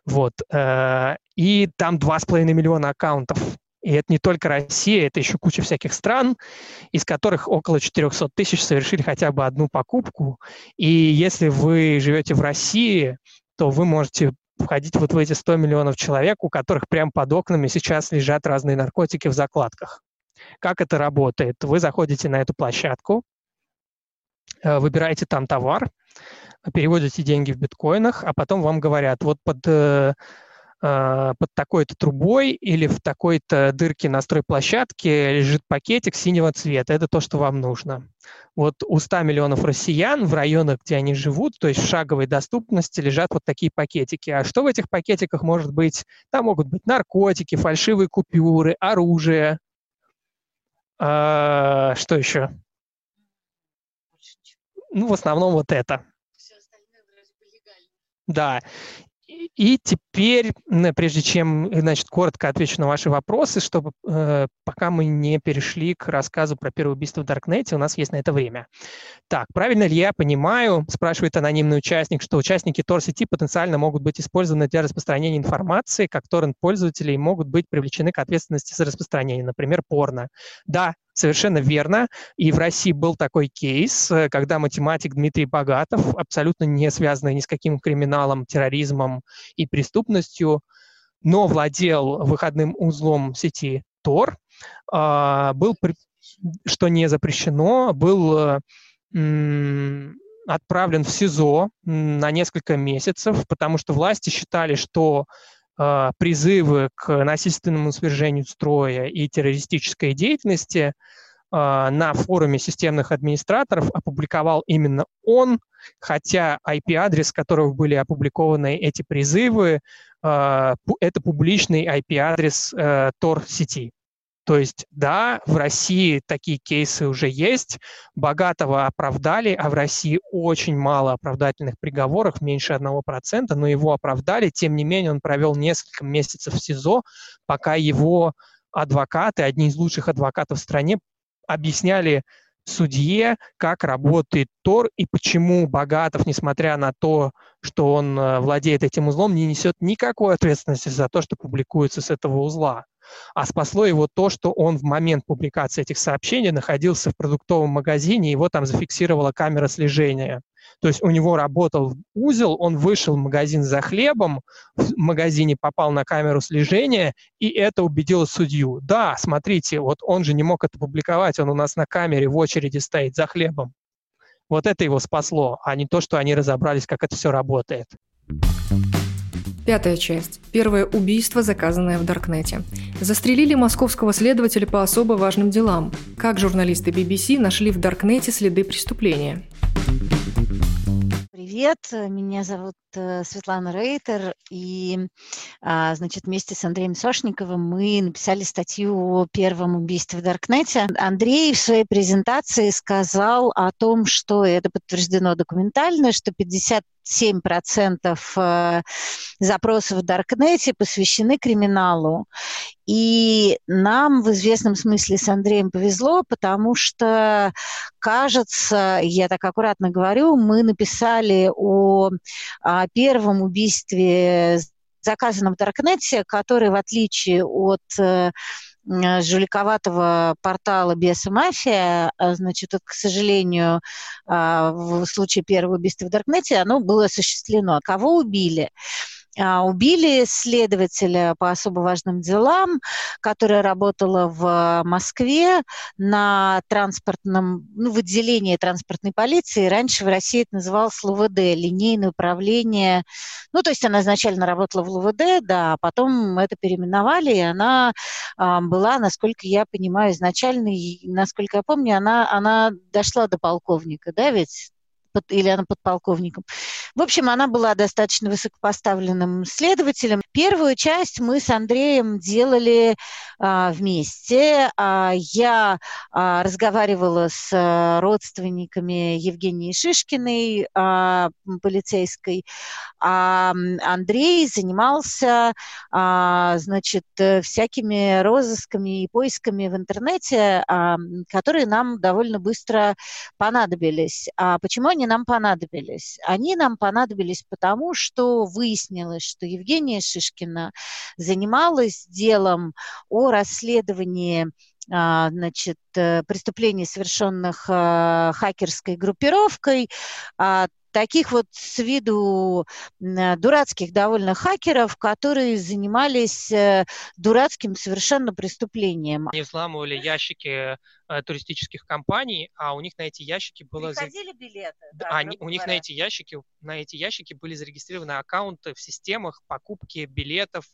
Вот. Э, и там 2,5 миллиона аккаунтов. И это не только Россия, это еще куча всяких стран, из которых около 400 тысяч совершили хотя бы одну покупку. И если вы живете в России, то вы можете входить вот в эти 100 миллионов человек, у которых прямо под окнами сейчас лежат разные наркотики в закладках. Как это работает? Вы заходите на эту площадку, выбираете там товар, переводите деньги в биткоинах, а потом вам говорят, вот под, э, э, под такой-то трубой или в такой-то дырке на стройплощадке лежит пакетик синего цвета. Это то, что вам нужно. Вот у 100 миллионов россиян в районах, где они живут, то есть в шаговой доступности, лежат вот такие пакетики. А что в этих пакетиках может быть? Там могут быть наркотики, фальшивые купюры, оружие. А, что еще? Ну, в основном вот это. Да. И теперь, прежде чем, значит, коротко отвечу на ваши вопросы, чтобы э, пока мы не перешли к рассказу про первое убийство в Даркнете, у нас есть на это время. Так, правильно ли я понимаю, спрашивает анонимный участник, что участники Tor-сети потенциально могут быть использованы для распространения информации, как торрент-пользователей могут быть привлечены к ответственности за распространение, например, порно. Да, Совершенно верно. И в России был такой кейс, э, когда математик Дмитрий Богатов, абсолютно не связанный ни с каким криминалом, терроризмом и преступностью, но владел выходным узлом сети Tor, а, был, что не запрещено, был э, отправлен в СИЗО на несколько месяцев, потому что власти считали, что а, призывы к насильственному свержению строя и террористической деятельности на форуме системных администраторов опубликовал именно он, хотя IP-адрес, которого были опубликованы эти призывы, а, это публичный IP-адрес э, Tor-сети. То есть, да, в России такие кейсы уже есть, богатого оправдали, а в России очень мало оправдательных приговоров, меньше 1%, но его оправдали, тем не менее он провел несколько месяцев в СИЗО, пока его адвокаты, одни из лучших адвокатов в стране, объясняли судье, как работает Тор и почему Богатов, несмотря на то, что он э, владеет этим узлом, не несет никакой ответственности за то, что публикуется с этого узла. А спасло его то, что он в момент публикации этих сообщений находился в продуктовом магазине, его там зафиксировала камера слежения. То есть у него работал узел, он вышел в магазин за хлебом, в магазине попал на камеру слежения, и это убедило судью. Да, смотрите, вот он же не мог это публиковать, он у нас на камере в очереди стоит за хлебом. Вот это его спасло, а не то, что они разобрались, как это все работает. Пятая часть. Первое убийство, заказанное в Даркнете. Застрелили московского следователя по особо важным делам. Как журналисты BBC нашли в Даркнете следы преступления. Привет, меня зовут э, Светлана Рейтер, и, а, значит, вместе с Андреем Сошниковым мы написали статью о первом убийстве в Даркнете. Андрей в своей презентации сказал о том, что это подтверждено документально, что 50 7% э, запросов в Даркнете посвящены криминалу. И нам в известном смысле с Андреем повезло, потому что, кажется, я так аккуратно говорю, мы написали о, о первом убийстве заказанном в Даркнете, который, в отличие от Э, жуликоватого портала «Беса Мафия», а, значит, к сожалению, а, в случае первого убийства в Даркнете оно было осуществлено. Кого убили? А, убили следователя по особо важным делам, которая работала в Москве на транспортном, ну, в отделении транспортной полиции. Раньше в России это называлось ЛУВД, линейное управление. Ну, то есть она изначально работала в ЛУВД, да, а потом это переименовали, и она а, была, насколько я понимаю, изначально, насколько я помню, она, она дошла до полковника, да, ведь или она подполковником. В общем, она была достаточно высокопоставленным следователем. Первую часть мы с Андреем делали а, вместе. А, я а, разговаривала с а, родственниками Евгении Шишкиной, а, полицейской, а Андрей занимался, а, значит, всякими розысками и поисками в интернете, а, которые нам довольно быстро понадобились. А почему они нам понадобились? Они нам понадобились потому, что выяснилось, что Евгения Шишкина занималась делом о расследовании а, значит, э, преступлений, совершенных а, хакерской группировкой, а, таких вот с виду дурацких довольно хакеров, которые занимались э, дурацким совершенно преступлением. Они взламывали ящики э, туристических компаний, а у них на эти ящики было... Приходили билеты. Да, они, у них на эти ящики, на эти ящики были зарегистрированы аккаунты в системах покупки билетов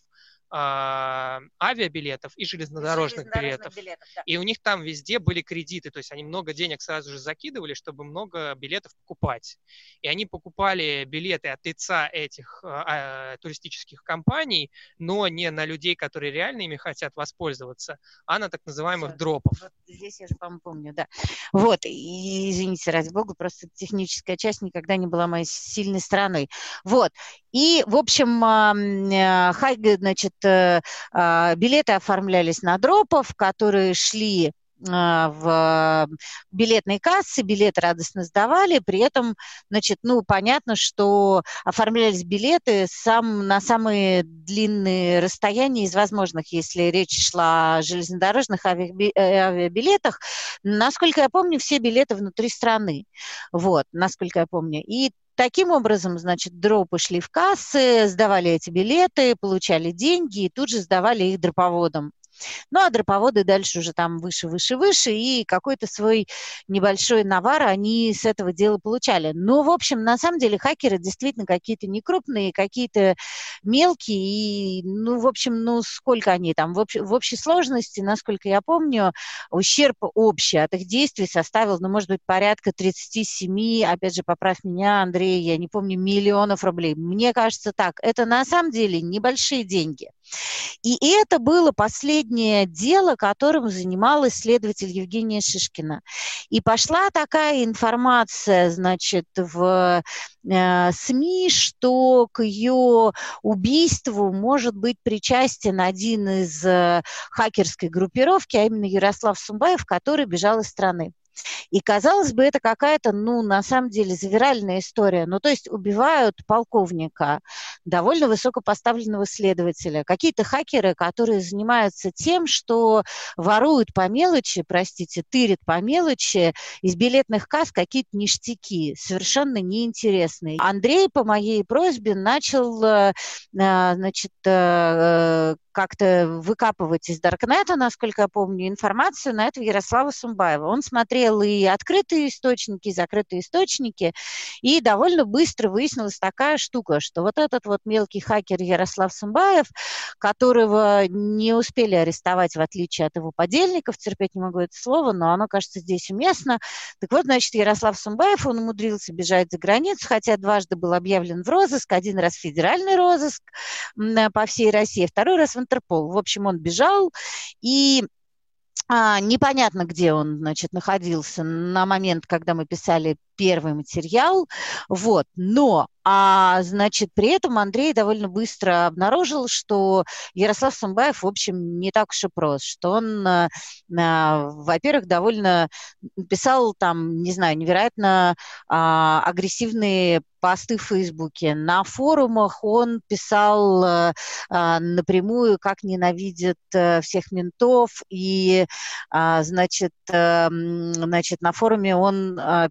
авиабилетов и железнодорожных, железнодорожных билетов. билетов да. И у них там везде были кредиты, то есть они много денег сразу же закидывали, чтобы много билетов покупать. И они покупали билеты от лица этих а, а, туристических компаний, но не на людей, которые реально ими хотят воспользоваться, а на так называемых Все. дропов. Вот здесь я же, по-моему, помню, да. Вот, и извините, ради бога, просто техническая часть никогда не была моей сильной стороной. Вот, и, в общем, э, значит, э, а, билеты оформлялись на дропов, которые шли а, в билетной кассы, билеты радостно сдавали, при этом, значит, ну, понятно, что оформлялись билеты сам, на самые длинные расстояния из возможных, если речь шла о железнодорожных э, авиабилетах. Насколько я помню, все билеты внутри страны, вот, насколько я помню. И Таким образом, значит, дропы шли в кассы, сдавали эти билеты, получали деньги и тут же сдавали их дроповодам. Ну, а дроповоды дальше уже там выше, выше, выше, и какой-то свой небольшой навар они с этого дела получали. Но, в общем, на самом деле хакеры действительно какие-то не крупные, какие-то мелкие, и, ну, в общем, ну, сколько они там? В, общ, в общей сложности, насколько я помню, ущерб общий от их действий составил, ну, может быть, порядка 37, опять же, поправь меня, Андрей, я не помню, миллионов рублей. Мне кажется так. Это на самом деле небольшие деньги. И это было последнее дело, которым занималась следователь Евгения Шишкина. И пошла такая информация, значит, в э, СМИ, что к ее убийству может быть причастен один из э, хакерской группировки, а именно Ярослав Сумбаев, который бежал из страны. И, казалось бы, это какая-то, ну, на самом деле, завиральная история. Ну, то есть убивают полковника, довольно высокопоставленного следователя, какие-то хакеры, которые занимаются тем, что воруют по мелочи, простите, тырят по мелочи из билетных касс какие-то ништяки, совершенно неинтересные. Андрей по моей просьбе начал, э, э, значит, э, как-то выкапывать из Даркнета, насколько я помню, информацию на этого Ярослава Сумбаева. Он смотрел и открытые источники, и закрытые источники, и довольно быстро выяснилась такая штука, что вот этот вот мелкий хакер Ярослав Сумбаев, которого не успели арестовать, в отличие от его подельников, терпеть не могу это слово, но оно, кажется, здесь уместно. Так вот, значит, Ярослав Сумбаев, он умудрился бежать за границу, хотя дважды был объявлен в розыск, один раз федеральный розыск по всей России, второй раз в Интерпол. В общем, он бежал, и а, непонятно, где он, значит, находился на момент, когда мы писали первый материал, вот, но а, значит, при этом Андрей довольно быстро обнаружил, что Ярослав Самбаев, в общем, не так уж и прост, что он, а, а, во-первых, довольно писал там, не знаю, невероятно а, агрессивные посты в Фейсбуке. На форумах он писал а, а, напрямую, как ненавидит а, всех ментов, и, а, значит, а, значит, на форуме он а,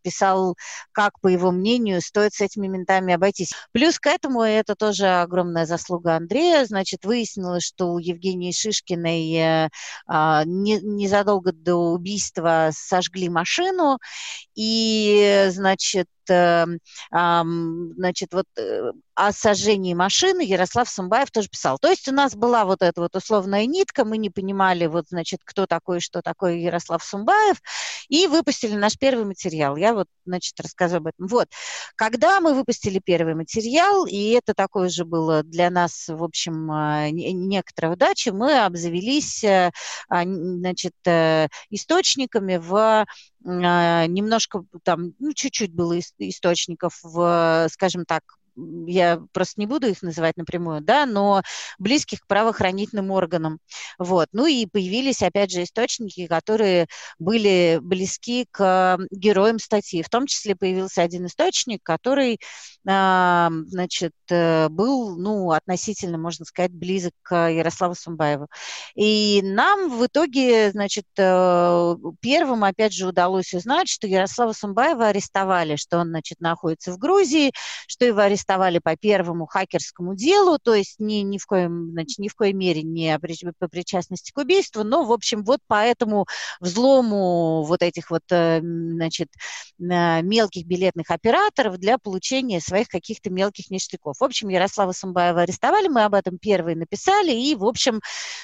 как, по его мнению, стоит с этими ментами обойтись. Плюс к этому, это тоже огромная заслуга Андрея, значит, выяснилось, что у Евгении Шишкиной э, а, не, незадолго до убийства сожгли машину, и, значит, значит, вот э, о сожжении машины Ярослав Сумбаев тоже писал. То есть у нас была вот эта вот условная нитка, мы не понимали, вот, значит, кто такой, что такое Ярослав Сумбаев, и выпустили наш первый материал. Я вот, значит, расскажу об этом. Вот, когда мы выпустили первый материал, и это такое же было для нас, в общем, а, некоторая удача, мы обзавелись, э, а, значит, источниками в немножко там, ну, чуть-чуть было источников в, скажем так, я просто не буду их называть напрямую, да, но близких к правоохранительным органам. Вот. Ну и появились, опять же, источники, которые были близки к героям статьи. В том числе появился один источник, который, э, значит, э, был, ну, относительно, можно сказать, близок к Ярославу Сумбаеву. И нам в итоге, значит, э, первым, опять же, удалось узнать, что Ярослава Сумбаева арестовали, что он, значит, находится в Грузии, что его арестовали арестовали по первому хакерскому делу, то есть ни, ни, в, коем, значит, ни в коей мере не по причастности к убийству, но, в общем, вот по этому взлому вот этих вот, э, значит, э, мелких билетных операторов для получения своих каких-то мелких ништяков. В общем, Ярослава Самбаева арестовали, мы об этом первые написали, и, в общем,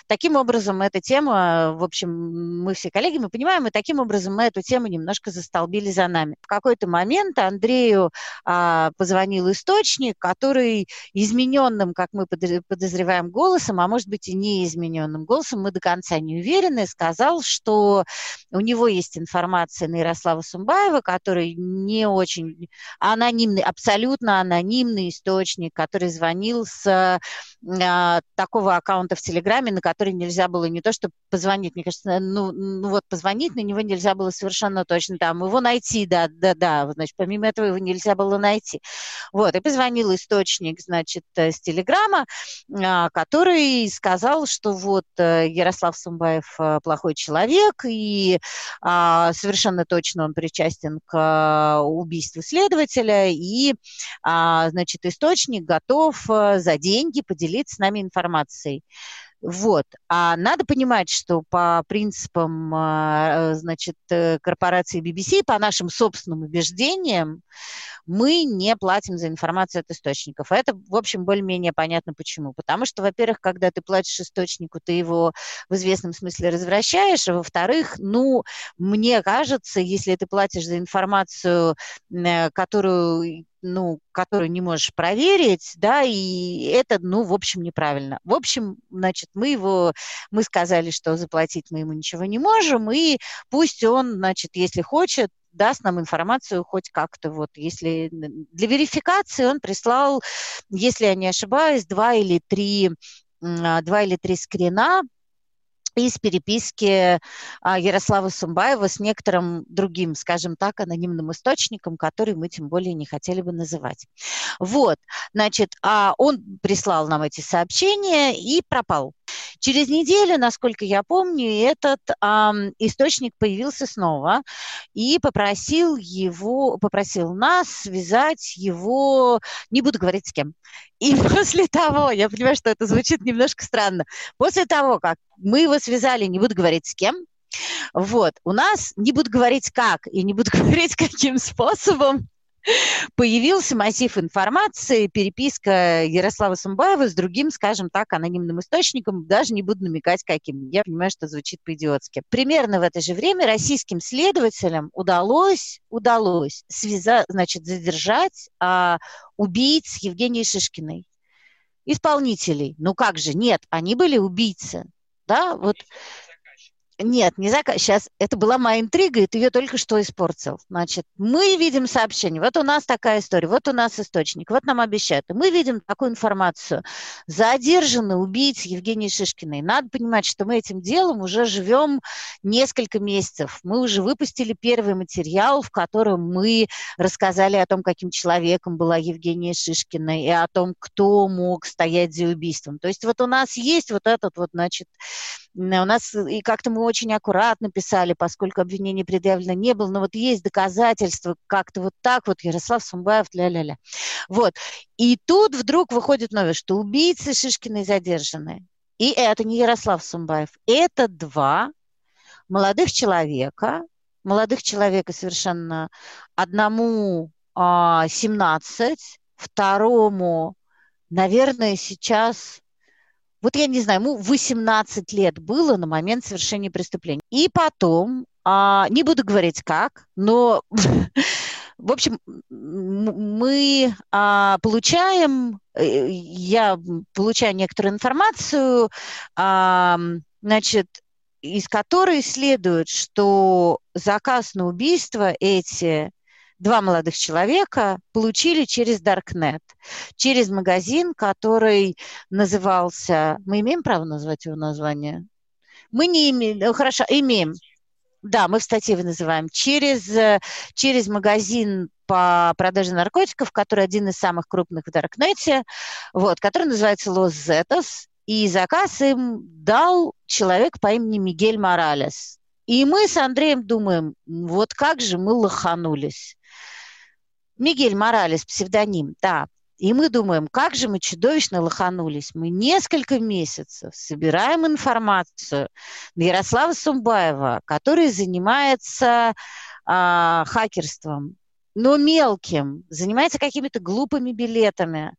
таким образом эта тема, в общем, мы все коллеги, мы понимаем, и таким образом мы эту тему немножко застолбили за нами. В какой-то момент Андрею а, позвонил источник, источник, который измененным, как мы подозреваем, голосом, а может быть и неизмененным голосом, мы до конца не уверены, сказал, что у него есть информация на Ярослава Сумбаева, который не очень анонимный, абсолютно анонимный источник, который звонил с а, такого аккаунта в Телеграме, на который нельзя было не то, что позвонить, мне кажется, ну, ну вот позвонить на него нельзя было совершенно точно, там, его найти, да, да, да, значит, помимо этого его нельзя было найти. Вот, и позвонить позвонил источник, значит, э, с Телеграма, а, который сказал, что вот э, Ярослав Сумбаев э, плохой человек, и а, совершенно точно он причастен к убийству следователя, и, а, значит, источник готов за деньги поделиться с нами информацией. Вот. А надо понимать, что по принципам, значит, корпорации BBC, по нашим собственным убеждениям, мы не платим за информацию от источников. Это, в общем, более-менее понятно почему. Потому что, во-первых, когда ты платишь источнику, ты его в известном смысле развращаешь, а во-вторых, ну, мне кажется, если ты платишь за информацию, э, которую ну, которую не можешь проверить, да, и это, ну, в общем, неправильно. В общем, значит, мы его, мы сказали, что заплатить мы ему ничего не можем, и пусть он, значит, если хочет, даст нам информацию хоть как-то. Вот, если для верификации он прислал, если я не ошибаюсь, два или три, а, два или три скрина из переписки а, Ярослава Сумбаева с некоторым другим, скажем так, анонимным источником, который мы тем более не хотели бы называть. Вот, значит, а он прислал нам эти сообщения и пропал. Через неделю, насколько я помню, этот эм, источник появился снова и попросил его, попросил нас связать его, не буду говорить с кем. И <laughs> после того, я понимаю, что это звучит немножко странно, после того, как мы его связали, не буду говорить с кем, вот, у нас, не буду говорить как и не буду <laughs> говорить каким способом, появился массив информации, переписка Ярослава Сумбаева с другим, скажем так, анонимным источником, даже не буду намекать каким. Я понимаю, что звучит по-идиотски. Примерно в это же время российским следователям удалось, удалось связать, значит, задержать а, убийц Евгении Шишкиной исполнителей. Ну как же, нет, они были убийцы. Да, вот нет, не заказ. Сейчас это была моя интрига, и ты ее только что испортил. Значит, мы видим сообщение. Вот у нас такая история, вот у нас источник, вот нам обещают. И мы видим такую информацию. Задержаны убийцы Евгении Шишкиной. Надо понимать, что мы этим делом уже живем несколько месяцев. Мы уже выпустили первый материал, в котором мы рассказали о том, каким человеком была Евгения Шишкина, и о том, кто мог стоять за убийством. То есть вот у нас есть вот этот вот, значит, у нас и как-то мы очень аккуратно писали, поскольку обвинение предъявлено не было, но вот есть доказательства, как-то вот так вот Ярослав Сумбаев, ля-ля-ля. Вот. И тут вдруг выходит новость, что убийцы Шишкиной задержаны. И это не Ярослав Сумбаев, это два молодых человека, молодых человека совершенно, одному а, 17, второму, наверное, сейчас вот я не знаю, ему 18 лет было на момент совершения преступления. И потом, а, не буду говорить как, но, <laughs> в общем, мы а, получаем, э, я получаю некоторую информацию, а, значит, из которой следует, что заказ на убийство эти два молодых человека получили через Darknet, через магазин, который назывался... Мы имеем право назвать его название? Мы не имеем... Ну, хорошо, имеем. Да, мы в статье его называем. Через, через магазин по продаже наркотиков, который один из самых крупных в Даркнете, вот, который называется Los Zetas, и заказ им дал человек по имени Мигель Моралес. И мы с Андреем думаем, вот как же мы лоханулись. Мигель Моралес, псевдоним, да. И мы думаем, как же мы чудовищно лоханулись. Мы несколько месяцев собираем информацию Ярослава Сумбаева, который занимается а, хакерством, но мелким, занимается какими-то глупыми билетами.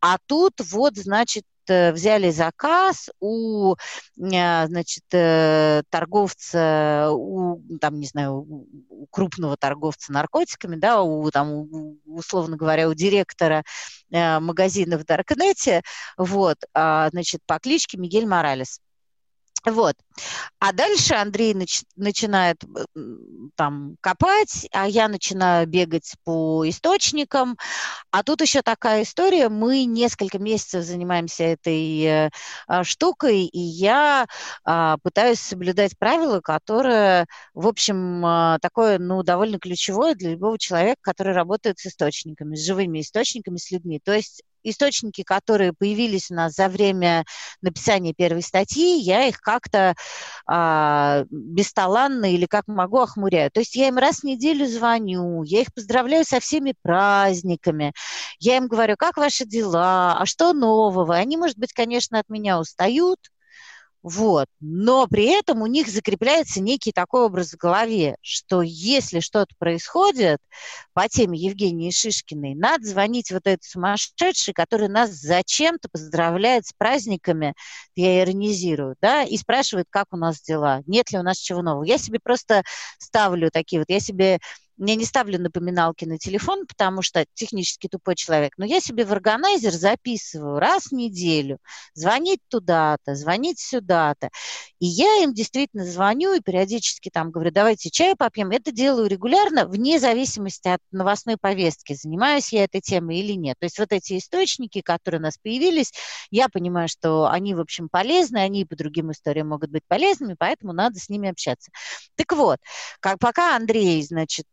А тут вот, значит, Э, взяли заказ у, э, значит, э, торговца, у, там, не знаю, у крупного торговца наркотиками, да, у, там, условно говоря, у директора магазина в Даркнете, вот, а, значит, по кличке Мигель Моралес. Вот. А дальше Андрей нач- начинает там копать, а я начинаю бегать по источникам. А тут еще такая история. Мы несколько месяцев занимаемся этой э, штукой, и я э, пытаюсь соблюдать правила, которые, в общем, э, такое, ну, довольно ключевое для любого человека, который работает с источниками, с живыми источниками, с людьми. То есть источники, которые появились у нас за время написания первой статьи, я их как-то а, бесталанно или как могу охмуряю. То есть я им раз в неделю звоню, я их поздравляю со всеми праздниками, я им говорю, как ваши дела, а что нового. Они, может быть, конечно, от меня устают, вот. Но при этом у них закрепляется некий такой образ в голове, что если что-то происходит по теме Евгении Шишкиной, надо звонить вот этой сумасшедшей, которая нас зачем-то поздравляет с праздниками, я иронизирую, да, и спрашивает, как у нас дела, нет ли у нас чего нового. Я себе просто ставлю такие вот, я себе я не ставлю напоминалки на телефон, потому что технически тупой человек, но я себе в органайзер записываю раз в неделю, звонить туда-то, звонить сюда-то. И я им действительно звоню и периодически там говорю, давайте чай попьем. Это делаю регулярно, вне зависимости от новостной повестки, занимаюсь я этой темой или нет. То есть вот эти источники, которые у нас появились, я понимаю, что они, в общем, полезны, они по другим историям могут быть полезными, поэтому надо с ними общаться. Так вот, как пока Андрей, значит,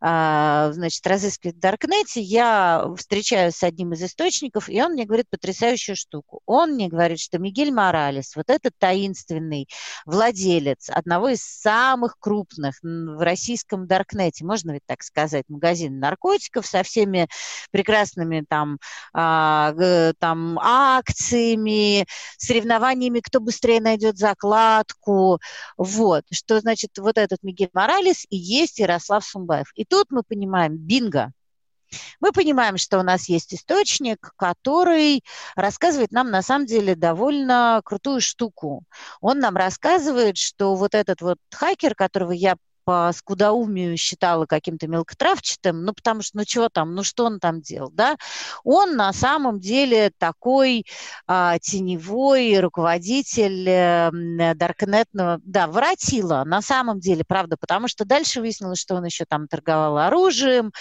значит, разыскивает в Даркнете, я встречаюсь с одним из источников, и он мне говорит потрясающую штуку. Он мне говорит, что Мигель Моралес, вот этот таинственный владелец одного из самых крупных в российском Даркнете, можно ведь так сказать, магазин наркотиков со всеми прекрасными там, э, там акциями, соревнованиями, кто быстрее найдет закладку, вот, что значит вот этот Мигель Моралес и есть Ярослав Сумбаев. И тут мы понимаем, бинго, мы понимаем, что у нас есть источник, который рассказывает нам на самом деле довольно крутую штуку. Он нам рассказывает, что вот этот вот хакер, которого я по скудоумию считала каким-то мелкотравчатым, ну, потому что, ну, чего там, ну, что он там делал, да? Он на самом деле такой а, теневой руководитель э, даркнетного, да, воротила, на самом деле, правда, потому что дальше выяснилось, что он еще там торговал оружием,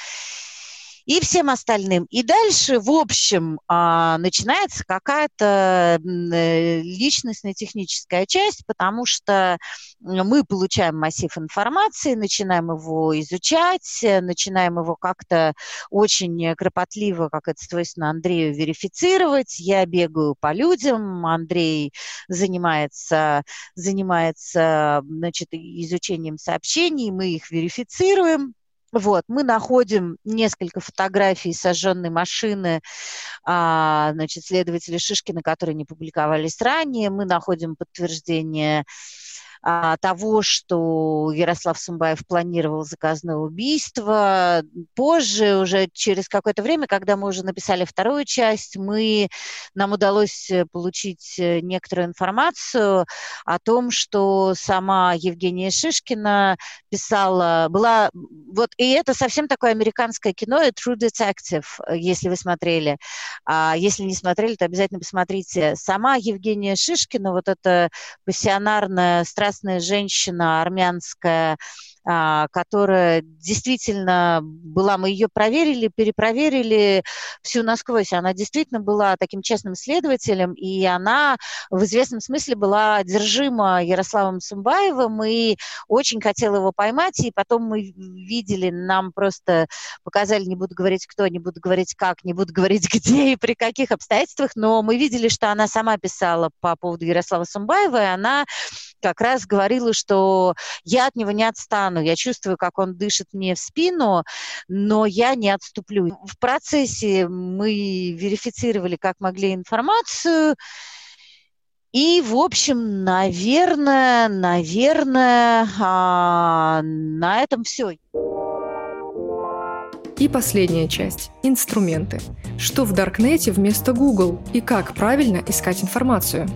и всем остальным. И дальше, в общем, а, начинается какая-то э, личностная техническая часть, потому что мы получаем массив информации, начинаем его изучать, начинаем его как-то очень кропотливо, как это свойственно Андрею, верифицировать. Я бегаю по людям, Андрей занимается, занимается значит, изучением сообщений, мы их верифицируем. Вот, мы находим несколько фотографий сожженной машины, а, значит, следователя Шишкина, которые не публиковались ранее. Мы находим подтверждение а, того, что Ярослав Сумбаев планировал заказное убийство. Позже, уже через какое-то время, когда мы уже написали вторую часть, мы, нам удалось э, получить э, некоторую информацию о том, что сама Евгения Шишкина писала, была, вот, и это совсем такое американское кино, True Detective, если вы смотрели. А если не смотрели, то обязательно посмотрите. Сама Евгения Шишкина, вот эта пассионарная, страстная прекрасная женщина армянская, которая действительно была, мы ее проверили, перепроверили всю насквозь. Она действительно была таким честным следователем, и она в известном смысле была одержима Ярославом Сумбаевым и очень хотела его поймать. И потом мы видели, нам просто показали, не буду говорить кто, не буду говорить как, не буду говорить <laughs> где и при каких обстоятельствах, но мы видели, что она сама писала по поводу Ярослава Сумбаева, и она как раз говорила, что я от него не отстану, я чувствую, как он дышит мне в спину, но я не отступлю. В процессе мы верифицировали, как могли информацию, и, в общем, наверное, наверное, а, на этом все. И последняя часть – инструменты. Что в Даркнете вместо Google и как правильно искать информацию?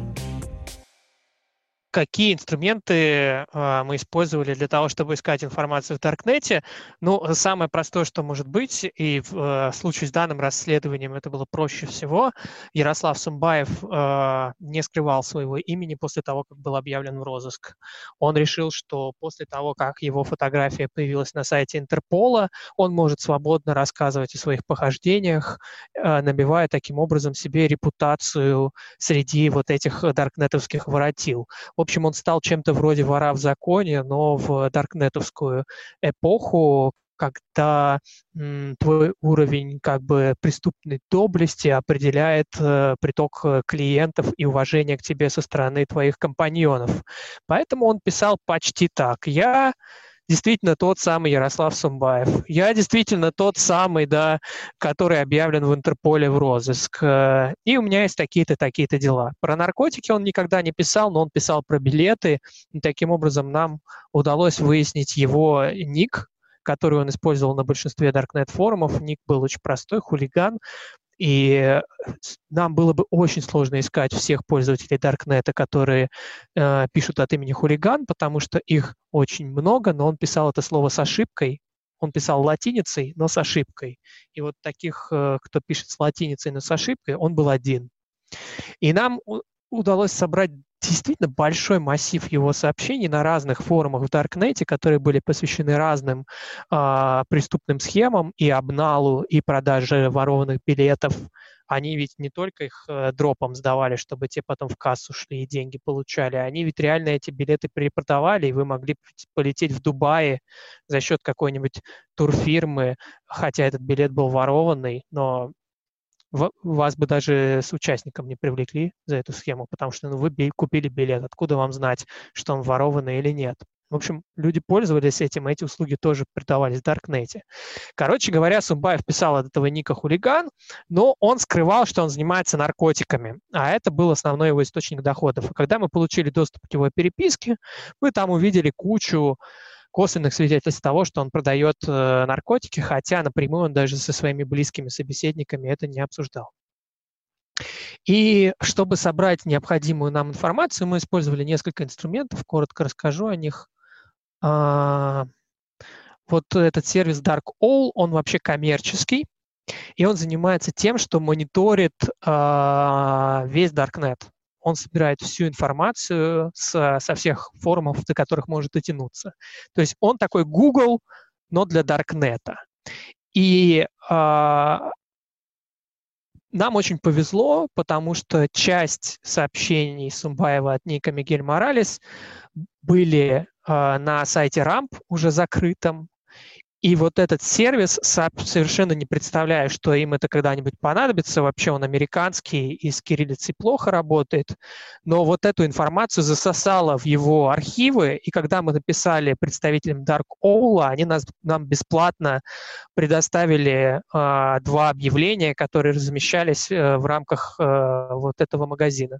Какие инструменты э, мы использовали для того, чтобы искать информацию в Даркнете. Ну, самое простое, что может быть, и в э, случае с данным расследованием это было проще всего, Ярослав Сумбаев э, не скрывал своего имени после того, как был объявлен в розыск. Он решил, что после того, как его фотография появилась на сайте Интерпола, он может свободно рассказывать о своих похождениях, э, набивая таким образом себе репутацию среди вот этих даркнетовских воротил. В общем, он стал чем-то вроде вора в законе, но в даркнетовскую эпоху, когда м, твой уровень как бы преступной доблести определяет э, приток э, клиентов и уважение к тебе со стороны твоих компаньонов. Поэтому он писал почти так. Я действительно тот самый Ярослав Сумбаев. Я действительно тот самый, да, который объявлен в Интерполе в розыск. Э, и у меня есть такие-то, такие-то дела. Про наркотики он никогда не писал, но он писал про билеты. И таким образом нам удалось выяснить его ник, который он использовал на большинстве Darknet форумов. Ник был очень простой, хулиган. И нам было бы очень сложно искать всех пользователей Даркнета, которые э, пишут от имени хулиган, потому что их очень много, но он писал это слово с ошибкой, он писал латиницей, но с ошибкой. И вот таких, э, кто пишет с латиницей, но с ошибкой, он был один. И нам удалось собрать действительно большой массив его сообщений на разных форумах в Даркнете, которые были посвящены разным э, преступным схемам и обналу, и продаже ворованных билетов. Они ведь не только их э, дропом сдавали, чтобы те потом в кассу шли и деньги получали, они ведь реально эти билеты перепродавали, и вы могли полететь в Дубае за счет какой-нибудь турфирмы, хотя этот билет был ворованный, но вас бы даже с участником не привлекли за эту схему, потому что ну, вы купили билет. Откуда вам знать, что он ворованный или нет? В общем, люди пользовались этим, эти услуги тоже продавались в Даркнете. Короче говоря, Сумбаев писал от этого ника хулиган, но он скрывал, что он занимается наркотиками, а это был основной его источник доходов. И когда мы получили доступ к его переписке, мы там увидели кучу косвенных свидетельств того, что он продает э, наркотики, хотя напрямую он даже со своими близкими собеседниками это не обсуждал. И чтобы собрать необходимую нам информацию, мы использовали несколько инструментов, коротко расскажу о них. А, вот этот сервис DarkOwl, он вообще коммерческий, и он занимается тем, что мониторит а, весь Darknet он собирает всю информацию с, со всех форумов, до которых может дотянуться. То есть он такой Google, но для Даркнета. И э, нам очень повезло, потому что часть сообщений Сумбаева от Ника Мигель Моралес были э, на сайте Рамп уже закрытом, и вот этот сервис, совершенно не представляю, что им это когда-нибудь понадобится. Вообще он американский и с кириллицей плохо работает. Но вот эту информацию засосало в его архивы. И когда мы написали представителям Dark Owl, они нас, нам бесплатно предоставили э, два объявления, которые размещались э, в рамках э, вот этого магазина.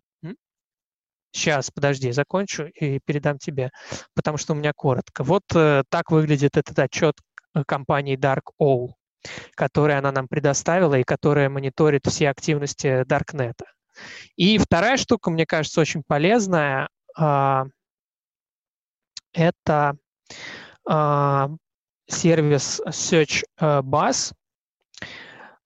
Сейчас, подожди, закончу и передам тебе, потому что у меня коротко. Вот э, так выглядит этот отчет компании Dark Owl, которую она нам предоставила и которая мониторит все активности Даркнета. И вторая штука, мне кажется, очень полезная, а, это а, сервис Search э, Bus,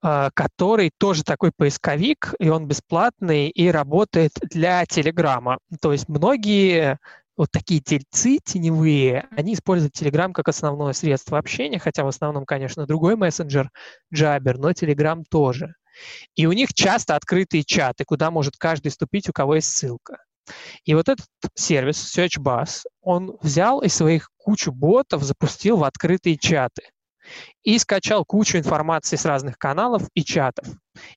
а, который тоже такой поисковик, и он бесплатный и работает для Телеграма. То есть многие вот такие тельцы теневые, они используют Telegram как основное средство общения, хотя в основном, конечно, другой мессенджер Jabber, но Telegram тоже. И у них часто открытые чаты, куда может каждый вступить, у кого есть ссылка. И вот этот сервис SearchBus, он взял из своих кучу ботов, запустил в открытые чаты и скачал кучу информации с разных каналов и чатов.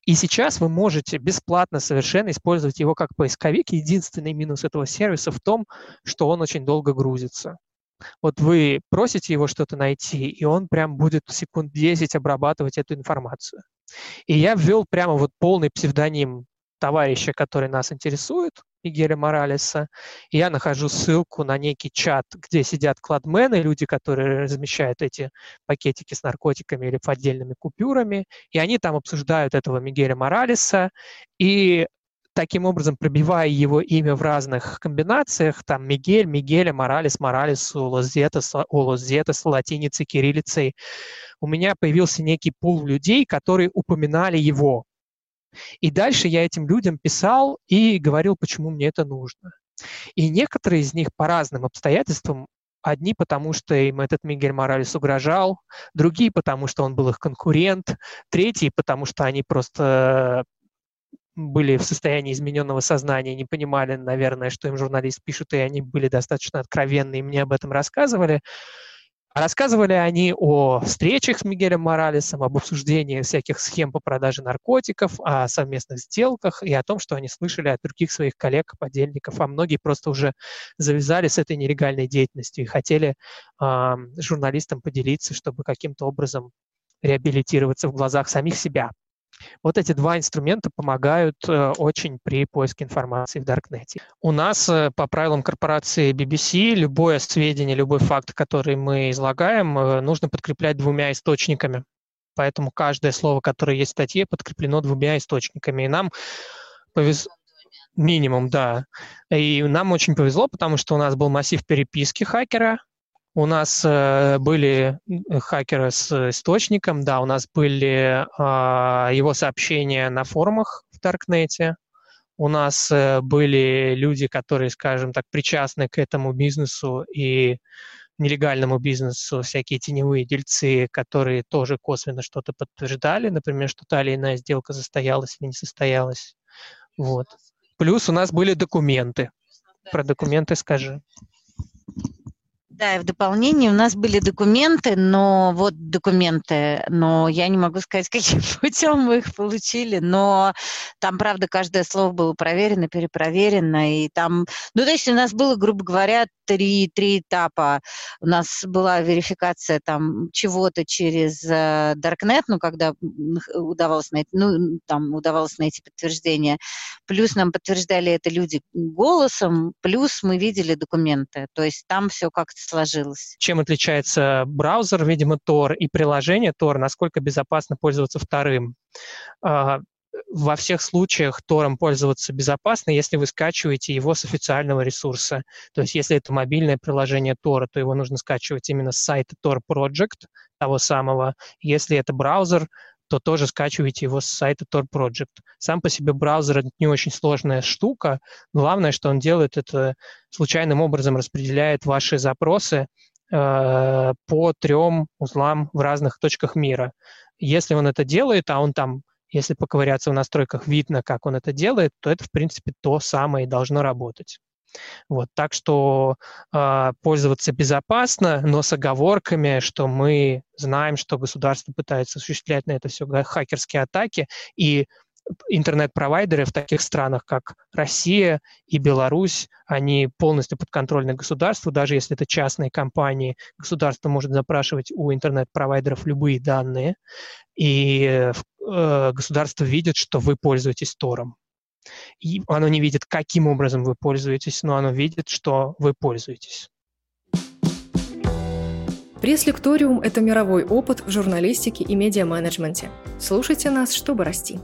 И сейчас вы можете бесплатно совершенно использовать его как поисковик. Единственный минус этого сервиса в том, что он очень долго грузится. Вот вы просите его что-то найти, и он прям будет секунд 10 обрабатывать эту информацию. И я ввел прямо вот полный псевдоним товарища, который нас интересует, Мигеля Моралеса. И я нахожу ссылку на некий чат, где сидят кладмены, люди, которые размещают эти пакетики с наркотиками или поддельными купюрами, и они там обсуждают этого Мигеля Моралеса, и таким образом пробивая его имя в разных комбинациях, там Мигель, Мигеля, Моралес, Моралес, Улозетас, Улозетас, латиницей, кириллицей, у меня появился некий пул людей, которые упоминали его. И дальше я этим людям писал и говорил, почему мне это нужно. И некоторые из них по разным обстоятельствам Одни, потому что им этот Мигель Моралес угрожал, другие, потому что он был их конкурент, третьи, потому что они просто были в состоянии измененного сознания, не понимали, наверное, что им журналист пишет, и они были достаточно откровенны и мне об этом рассказывали. Рассказывали они о встречах с Мигелем Моралесом, об обсуждении всяких схем по продаже наркотиков, о совместных сделках и о том, что они слышали от других своих коллег, подельников, а многие просто уже завязали с этой нелегальной деятельностью и хотели э, журналистам поделиться, чтобы каким-то образом реабилитироваться в глазах самих себя. Вот эти два инструмента помогают э, очень при поиске информации в Даркнете. У нас э, по правилам корпорации BBC любое сведение, любой факт, который мы излагаем, э, нужно подкреплять двумя источниками. Поэтому каждое слово, которое есть в статье, подкреплено двумя источниками. И нам повезло... Минимум, да. И нам очень повезло, потому что у нас был массив переписки хакера, У нас э, были хакеры с источником, да, у нас были э, его сообщения на форумах в Даркнете, у нас э, были люди, которые, скажем так, причастны к этому бизнесу и нелегальному бизнесу, всякие теневые дельцы, которые тоже косвенно что-то подтверждали, например, что та или иная сделка состоялась или не состоялась. Вот. Плюс у нас были документы. Про документы скажи. Да, и в дополнение у нас были документы, но вот документы, но я не могу сказать, <laughs> каким путем мы их получили, но там, правда, каждое слово было проверено, перепроверено, и там, ну, то есть у нас было, грубо говоря, три, три этапа. У нас была верификация там чего-то через э, Darknet, ну, когда удавалось найти, ну, там удавалось найти подтверждение, плюс нам подтверждали это люди голосом, плюс мы видели документы, то есть там все как-то сложилось. Чем отличается браузер, видимо, Tor и приложение Tor, насколько безопасно пользоваться вторым? А, во всех случаях Тором пользоваться безопасно, если вы скачиваете его с официального ресурса. То есть если это мобильное приложение Тора, то его нужно скачивать именно с сайта Tor Project, того самого. Если это браузер, то тоже скачивайте его с сайта Tor Project. Сам по себе браузер — это не очень сложная штука. Главное, что он делает, это случайным образом распределяет ваши запросы э, по трем узлам в разных точках мира. Если он это делает, а он там, если поковыряться в настройках, видно, как он это делает, то это, в принципе, то самое и должно работать. Вот, так что э, пользоваться безопасно, но с оговорками, что мы знаем, что государство пытается осуществлять на это все хакерские атаки, и интернет-провайдеры в таких странах, как Россия и Беларусь, они полностью подконтрольны государству, даже если это частные компании, государство может запрашивать у интернет-провайдеров любые данные, и э, государство видит, что вы пользуетесь Тором. И оно не видит, каким образом вы пользуетесь, но оно видит, что вы пользуетесь. Пресс-лекториум – это мировой опыт в журналистике и медиа-менеджменте. Слушайте нас, чтобы расти.